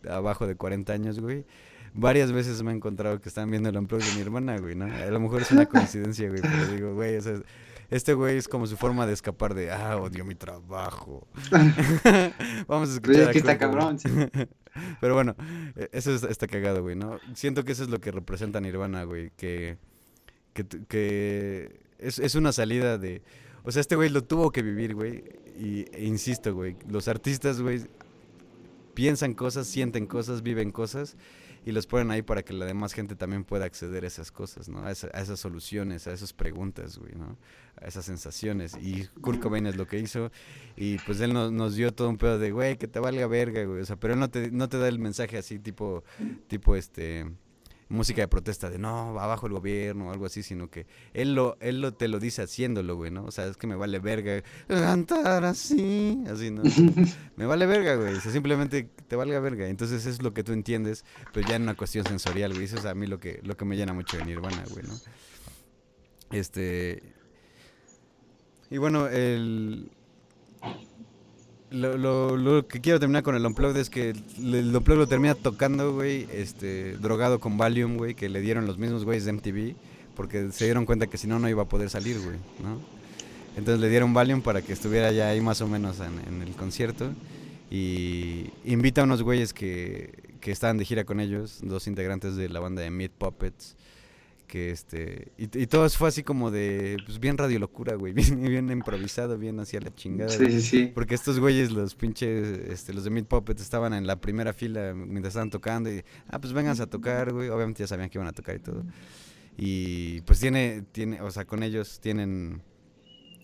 abajo de 40 años, güey varias veces me he encontrado que están viendo el unplug de mi hermana, güey, ¿no? A lo mejor es una coincidencia, güey, pero digo, güey, o sea, este güey es como su forma de escapar de, ah, odio mi trabajo. Vamos a escuchar. Pues es que está cabrón, sí. Pero bueno, e, eso está cagado, güey, ¿no? Siento que eso es lo que representa Nirvana, güey, que, que, que es, es una salida de... O sea, este güey lo tuvo que vivir, güey. Y e insisto, güey, los artistas, güey, piensan cosas, sienten cosas, viven cosas y los ponen ahí para que la demás gente también pueda acceder a esas cosas, ¿no? A, esas soluciones, a esas preguntas, güey, ¿no? A esas sensaciones. Y Kurt Cobain es lo que hizo y pues él nos, dio todo un pedo de, güey, que te valga verga, güey. O sea, pero él no te, no te da el mensaje así tipo, tipo este música de protesta de no, abajo el gobierno o algo así, sino que él lo, él lo te lo dice haciéndolo, güey, ¿no? O sea, es que me vale verga cantar así, así, ¿no? me vale verga, güey. O sea, simplemente te valga verga. Entonces es lo que tú entiendes, pero ya en una cuestión sensorial, güey. Eso es a mí lo que, lo que me llena mucho de Nirvana, güey, ¿no? Este. Y bueno, el lo, lo, que quiero terminar con el Unplugged es que el Unplugged lo termina tocando, güey, este, drogado con Valium, güey, que le dieron los mismos güeyes de MTV, porque se dieron cuenta que si no, no iba a poder salir, güey, ¿no? Entonces le dieron Valium para que estuviera ya ahí más o menos en, el concierto. Y invita a unos güeyes que, que estaban de gira con ellos, dos integrantes de la banda de Meat Puppets, que este y, y, todo fue así como de pues bien radio locura güey bien, bien improvisado bien hacia la chingada sí, sí, sí. porque estos güeyes los pinches este los de Meat Puppet estaban en la primera fila mientras estaban tocando y ah pues vengan a tocar güey obviamente ya sabían que iban a tocar y todo. Y pues tiene tiene o sea con ellos tienen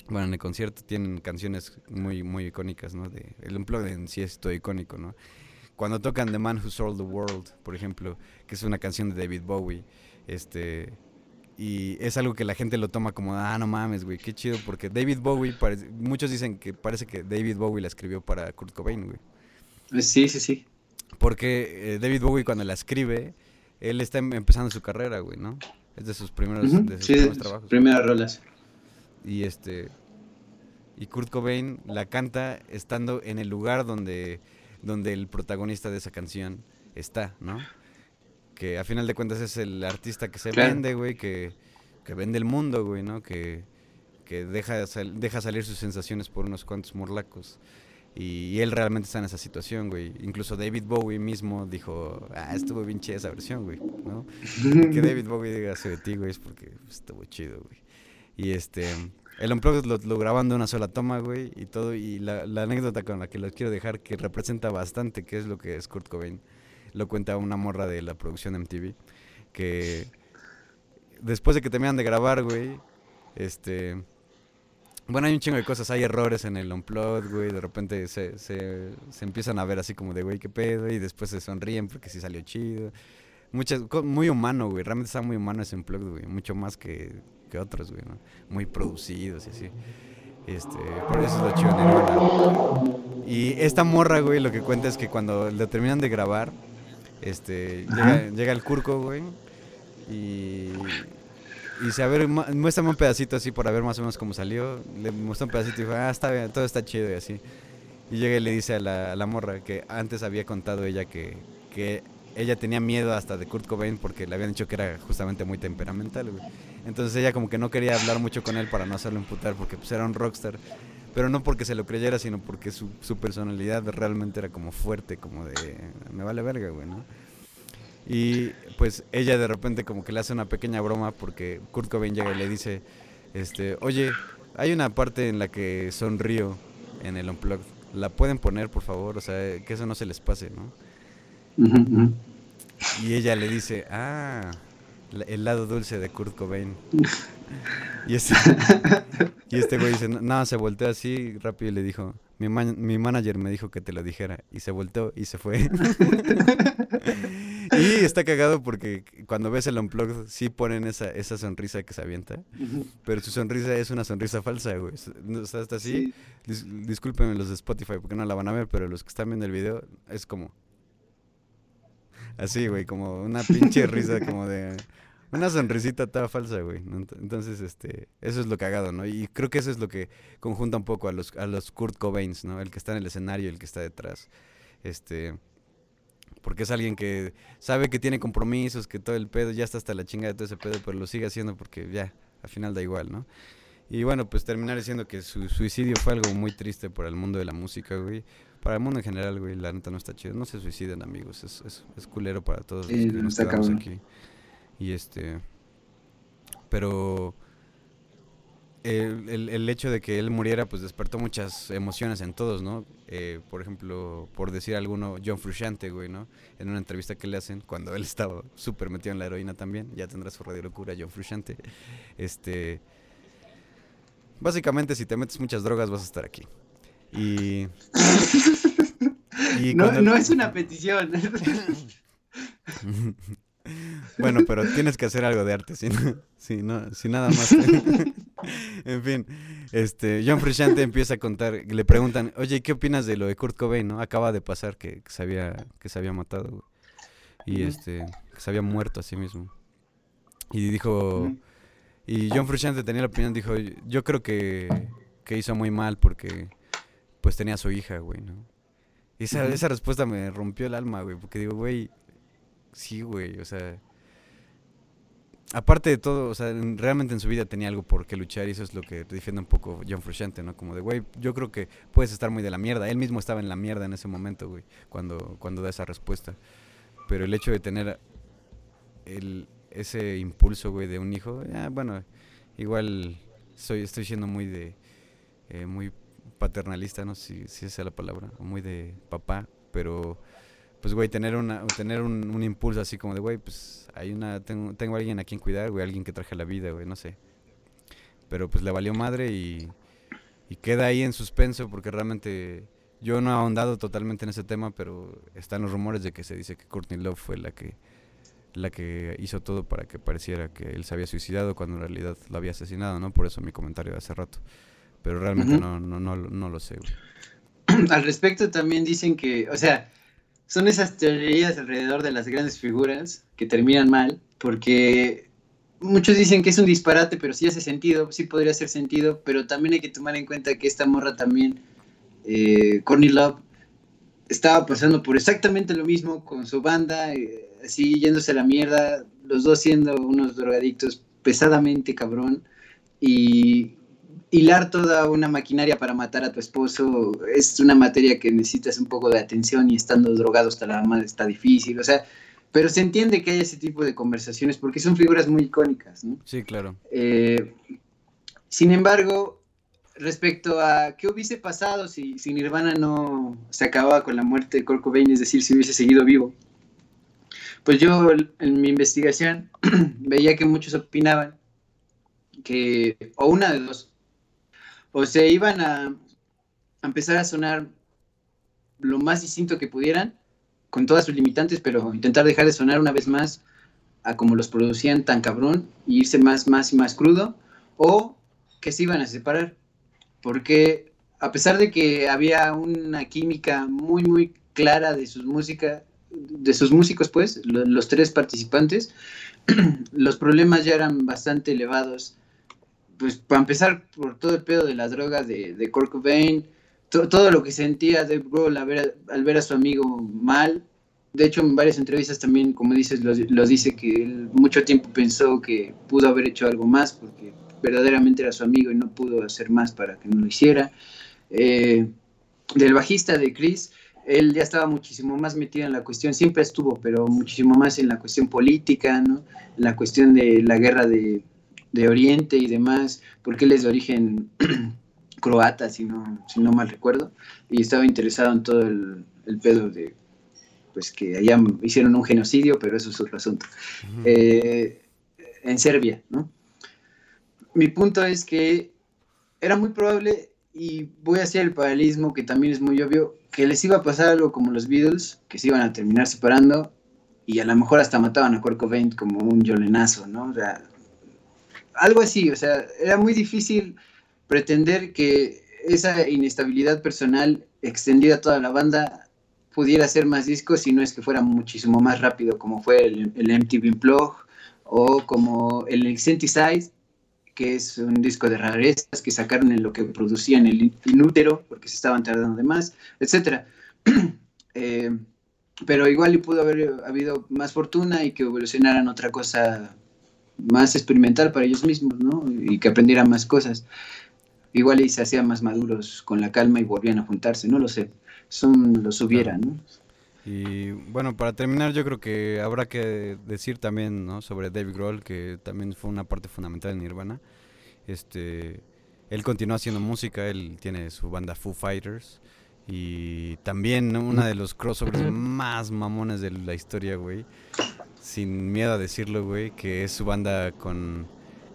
bueno en el concierto tienen canciones muy muy icónicas no de el unplugged en sí es todo icónico no cuando tocan The Man Who Sold the World por ejemplo que es una canción de David Bowie este. Y es algo que la gente lo toma como, ah, no mames, güey, qué chido, porque David Bowie, muchos dicen que parece que David Bowie la escribió para Kurt Cobain, güey. Eh, sí, sí, sí. Porque eh, David Bowie cuando la escribe, él está em, empezando su carrera, güey, ¿no? Es de sus primeros, de sus primeros trabajos. Primeras rolas. Y este. Y Kurt Cobain la canta estando en el lugar donde, donde el protagonista de esa canción está, ¿no? que a final de cuentas es el artista que se vende, güey, que, vende el mundo, güey, ¿no? Que, deja, deja salir sus sensaciones por unos cuantos morlacos. Y, él realmente está en esa situación, güey. Incluso David Bowie mismo dijo, ah, estuvo bien chida esa versión, güey, ¿no? que David Bowie diga eso de ti, güey, es porque estuvo chido, güey. Y este, el Unplugged lo, lo graban de una sola toma, güey, y todo. Y la, anécdota con la que los quiero dejar, que representa bastante qué es lo que es Kurt Cobain lo cuenta una morra de la producción MTV, que después de que terminan de grabar, güey, este... Bueno, hay un chingo de cosas, hay errores en el unplot, güey, de repente se, se, empiezan a ver así como de, güey, qué pedo, y después se sonríen porque sí salió chido. Muchas, muy humano, güey, realmente está muy humano ese unplot, güey, mucho más que, que otros, güey, ¿no? Muy producidos y así. Este, por eso es lo chido Y esta morra, güey, lo que cuenta es que cuando lo terminan de grabar, este, llega, el curco, güey. Y, y se a ver, muéstrame un pedacito así para ver más o menos cómo salió. Le muestra un pedacito y dijo, ah, está bien, todo está chido y así. Y llega y le dice a la, la morra que antes había contado ella que, que ella tenía miedo hasta de Kurt Cobain porque le habían dicho que era justamente muy temperamental, güey. Entonces ella como que no quería hablar mucho con él para no hacerlo imputar porque pues era un rockstar. Pero no porque se lo creyera, sino porque su, su personalidad realmente era como fuerte, como de, me vale verga, güey, ¿no? Y pues ella de repente como que le hace una pequeña broma porque Kurt Cobain llega y le dice, este, oye, hay una parte en la que sonrío en el Unplugged. ¿La pueden poner, por favor? O sea, que eso no se les pase, ¿no? Y ella le dice, ah, el lado dulce de Kurt Cobain. Y este, y este güey dice, no, se volteó así rápido y le dijo, mi, mi manager me dijo que te lo dijera. Y se volteó y se fue. y está cagado porque cuando ves el Unplugged sí ponen esa, esa sonrisa que se avienta. Pero su sonrisa es una sonrisa falsa, güey. O sea, hasta así. discúlpenme los de Spotify porque no la van a ver, pero los que están viendo el video es como. Así, güey, como una pinche risa, como de. Una sonrisita toda falsa, güey. Entonces, este, eso es lo cagado, ¿no? Y creo que eso es lo que conjunta un poco a los, a los Kurt Cobains, ¿no? El que está en el escenario, el que está detrás. Este, porque es alguien que sabe que tiene compromisos, que todo el pedo, ya está hasta la chinga de todo ese pedo, pero lo sigue haciendo porque ya, al final da igual, ¿no? Y bueno, pues terminar diciendo que su suicidio fue algo muy triste para el mundo de la música, güey. Para el mundo en general, güey, la neta no está chido. No se suiciden, amigos. Es, es, es culero para todos los que nos quedamos aquí. Y este. Pero. El, el, hecho de que él muriera, pues despertó muchas emociones en todos, ¿no? Eh, por ejemplo, por decir alguno, John Frusciante, güey, ¿no? En una entrevista que le hacen, cuando él estaba súper metido en la heroína también, ya tendrá su radio locura, John Frusciante. Este. Básicamente, si te metes muchas drogas, vas a estar aquí. Y. no, no es una petición. Bueno, pero tienes que hacer algo de arte, si, no, si, nada más. en fin, este, John Frusciante empieza a contar, le preguntan, oye, ¿qué opinas de lo de Kurt Cobain, no? Acaba de pasar que, se, había, que se había matado, Y este, que se había muerto a sí mismo. Y dijo, y John Frusciante tenía la opinión, dijo, yo creo que, que hizo muy mal porque, pues tenía a su hija, güey, ¿no? Y esa, esa respuesta me rompió el alma, güey, porque digo, güey, Sí, güey, o sea. Aparte de todo, o sea, realmente en su vida tenía algo por qué luchar y eso es lo que defiende un poco John Frusciante, ¿no? Como de, güey, yo creo que puedes estar muy de la mierda. Él mismo estaba en la mierda en ese momento, güey, cuando, cuando da esa respuesta. Pero el hecho de tener el, ese impulso, güey, de un hijo, bueno, igual soy, estoy siendo muy de, eh, muy paternalista, no sé si, si esa es la palabra, muy de papá, pero pues, güey, tener, una, tener un, impulso así como de, güey, pues hay una, tengo, tengo alguien a quien cuidar, güey, alguien que traje la vida, güey, no sé. Pero pues le valió madre y, y queda ahí en suspenso porque realmente yo no he ahondado totalmente en ese tema, pero están los rumores de que se dice que Courtney Love fue la que la que hizo todo para que pareciera que él se había suicidado cuando en realidad lo había asesinado, ¿no? Por eso mi comentario de hace rato. Pero realmente no, no, no, no lo sé, güey. Al respecto también dicen que, o sea, son esas teorías alrededor de las grandes figuras que terminan mal, porque muchos dicen que es un disparate, pero sí hace sentido, sí podría hacer sentido, pero también hay que tomar en cuenta que esta morra también, eh, Courtney Love, estaba pasando por exactamente lo mismo con su banda, eh, así yéndose a la mierda, los dos siendo unos drogadictos pesadamente cabrón, y hilar toda una maquinaria para matar a tu esposo es una materia que necesitas un poco de atención y estando drogado hasta la madre está difícil, o sea, pero se entiende que hay ese tipo de conversaciones porque son figuras muy icónicas, ¿no? Sí, claro. Eh, sin embargo, respecto a qué hubiese pasado si, si, Nirvana no se acababa con la muerte de Kurt Cobain, es decir, si hubiese seguido vivo, pues yo en mi investigación veía que muchos opinaban que, o una de dos, o se iban a, empezar a sonar lo más distinto que pudieran, con todas sus limitantes, pero intentar dejar de sonar una vez más a como los producían tan cabrón y irse más, más y más crudo, o que se iban a separar, porque a pesar de que había una química muy, muy clara de sus música, de sus músicos, pues, los tres participantes, los problemas ya eran bastante elevados pues para empezar por todo el pedo de las drogas de, de Kurt todo lo que sentía Dave Grohl al ver, a su amigo mal. De hecho, en varias entrevistas también, como dices, lo, dice que él mucho tiempo pensó que pudo haber hecho algo más porque verdaderamente era su amigo y no pudo hacer más para que no lo hiciera. Eh, del bajista de Chris, él ya estaba muchísimo más metido en la cuestión, siempre estuvo, pero muchísimo más en la cuestión política, ¿no? En la cuestión de la guerra de, de Oriente y demás, porque él es de origen croata, si no, si no mal recuerdo, y estaba interesado en todo el, pedo de, pues que allá hicieron un genocidio, pero eso es otro asunto, eh, en Serbia, ¿no? Mi punto es que era muy probable, y voy a hacer el paralelismo que también es muy obvio, que les iba a pasar algo como los Beatles, que se iban a terminar separando, y a lo mejor hasta mataban a Kurt Cobain como un yolenazo, ¿no? O sea, algo así, o sea, era muy difícil pretender que esa inestabilidad personal extendida a toda la banda pudiera hacer más discos si no es que fuera muchísimo más rápido como fue el, el MTV Unplugged o como el Incentivize, que es un disco de rarezas que sacaron en lo que producían el inútero porque se estaban tardando de más, etc. Eh, pero igual y pudo haber habido más fortuna y que evolucionaran otra cosa más experimental para ellos mismos, ¿no? Y que aprendieran más cosas. Igual y se hacían más maduros con la calma y volvían a juntarse, no lo sé. Son los hubiera, ¿no? Y bueno, para terminar, yo creo que habrá que decir también ¿no? sobre Dave Grohl, que también fue una parte fundamental en Nirvana. Este, él continúa haciendo música, él tiene su banda Foo Fighters. Y también uno de los crossovers más mamones de la historia, güey. Sin miedo a decirlo, güey, que es su banda con,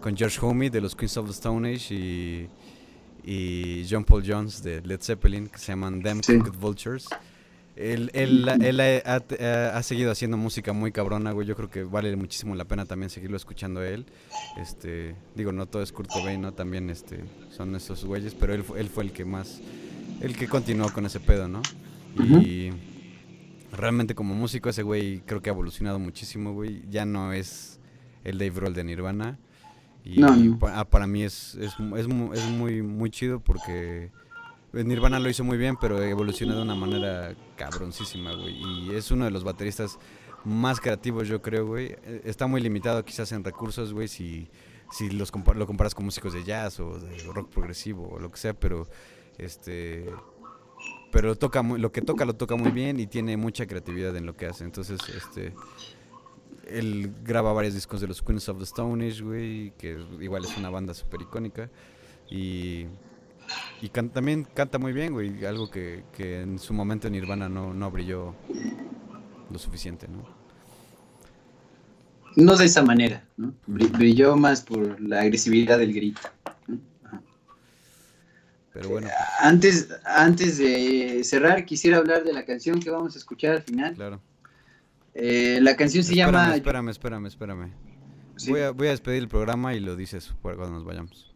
con George Homey de los Queens of the Stone Age y, y John Paul Jones de Led Zeppelin, que se llaman Them Crooked Vultures. Él, él, él ha, ha, seguido haciendo música muy cabrona, güey. Yo creo que vale muchísimo la pena también seguirlo escuchando a él. Este, digo, no todo es Kurt Cobain, ¿no? También este, son esos güeyes, pero él, él fue el que más, el que continuó con ese pedo, ¿no? Y realmente como músico ese güey creo que ha evolucionado muchísimo, güey. Ya no es el Dave Roll de Nirvana. Y Para, para, mí es, es, es, es muy, muy chido porque Nirvana lo hizo muy bien, pero evolucionó de una manera cabroncísima, güey. Y es uno de los bateristas más creativos, yo creo, güey. Eh, está muy limitado quizás en recursos, güey, si, si los lo comparas con músicos de jazz o de rock progresivo o lo que sea, pero este pero toca lo que toca lo toca muy bien y tiene mucha creatividad en lo que hace. Entonces, este él graba varios discos de los Queens of the Stone Age, güey, que igual es una banda súper icónica y y también canta muy bien, güey. Algo que, en su momento en Nirvana no, no brilló lo suficiente, ¿no? No de esa manera, ¿no? Brilló más por la agresividad del grito. Pero bueno. Pues. Antes, antes de cerrar, quisiera hablar de la canción que vamos a escuchar al final. Claro. Eh, la canción se llama. Espérame, espérame, espérame. Voy, a, voy a despedir el programa y lo dices cuando nos vayamos.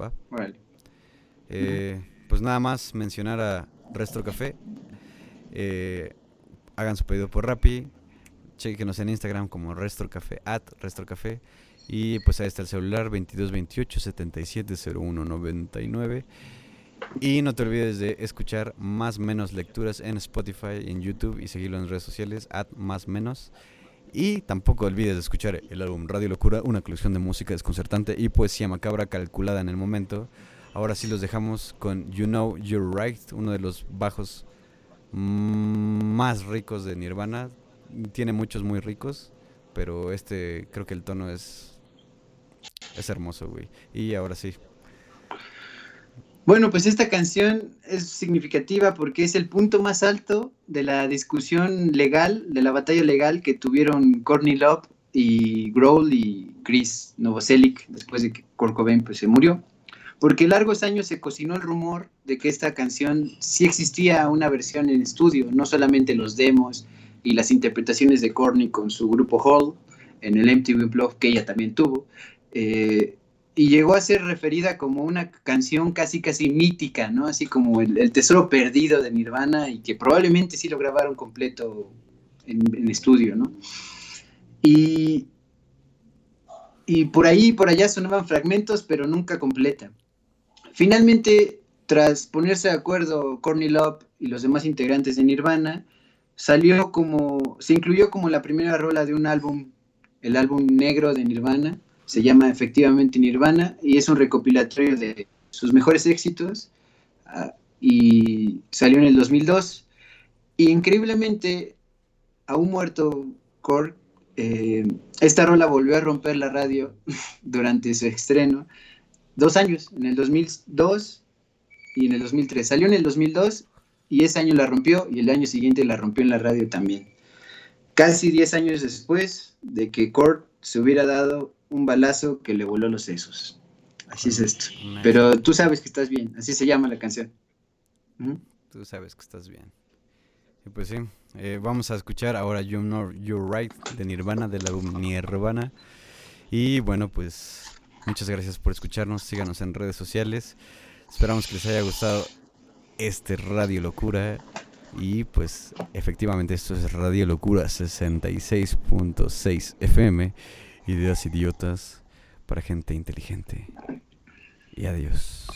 ¿Va? Vale. Eh, pues nada más mencionar a Restro Café. Eh, hagan su pedido por Rappi. Chequenos en Instagram como Restro Café, at Restro Café. Y pues ahí está el celular 2228 770199. Y no te olvides de escuchar más menos lecturas en Spotify, en YouTube y seguirlo en redes sociales, at más menos. Y tampoco olvides de escuchar el álbum Radio Locura, una colección de música desconcertante y poesía macabra calculada en el momento. Ahora sí los dejamos con You Know You're Right, uno de los bajos más ricos de Nirvana. Tiene muchos muy ricos, pero este creo que el tono es es hermoso, güey. Y ahora sí. Bueno, pues esta canción es significativa porque es el punto más alto de la discusión legal, de la batalla legal que tuvieron Courtney Love y Grohl y Chris Novoselic después de que Kurt pues, se murió. Porque largos años se cocinó el rumor de que esta canción sí existía una versión en estudio, no solamente los demos y las interpretaciones de Courtney con su grupo Hall en el MTV Blog que ella también tuvo, eh, y llegó a ser referida como una canción casi casi mítica, ¿no? Así como el, tesoro perdido de Nirvana y que probablemente sí lo grabaron completo en, estudio, ¿no? Y, y por ahí por allá sonaban fragmentos, pero nunca completa. Finalmente, tras ponerse de acuerdo Courtney Love y los demás integrantes de Nirvana, salió como, se incluyó como la primera rola de un álbum, el álbum negro de Nirvana, se llama efectivamente Nirvana y es un recopilatorio de sus mejores éxitos ah, y salió en el 2002 y increíblemente, aún muerto Kurt, eh, esta rola volvió a romper la radio durante su estreno dos años, en el 2002 y en el 2003. Salió en el 2002 y ese año la rompió y el año siguiente la rompió en la radio también. Casi 10 años después de que Kurt se hubiera dado un balazo que le voló los sesos. Así es esto. Pero tú sabes que estás bien, así se llama la canción. Tú sabes que estás bien. pues sí, eh, vamos a escuchar ahora You Know You're Right de Nirvana, de la Nirvana. Y bueno, pues muchas gracias por escucharnos. Síganos en redes sociales. Esperamos que les haya gustado este Radio Locura. Y pues efectivamente esto es Radio Locura 66.6 FM. Ideas idiotas para gente inteligente. Y adiós.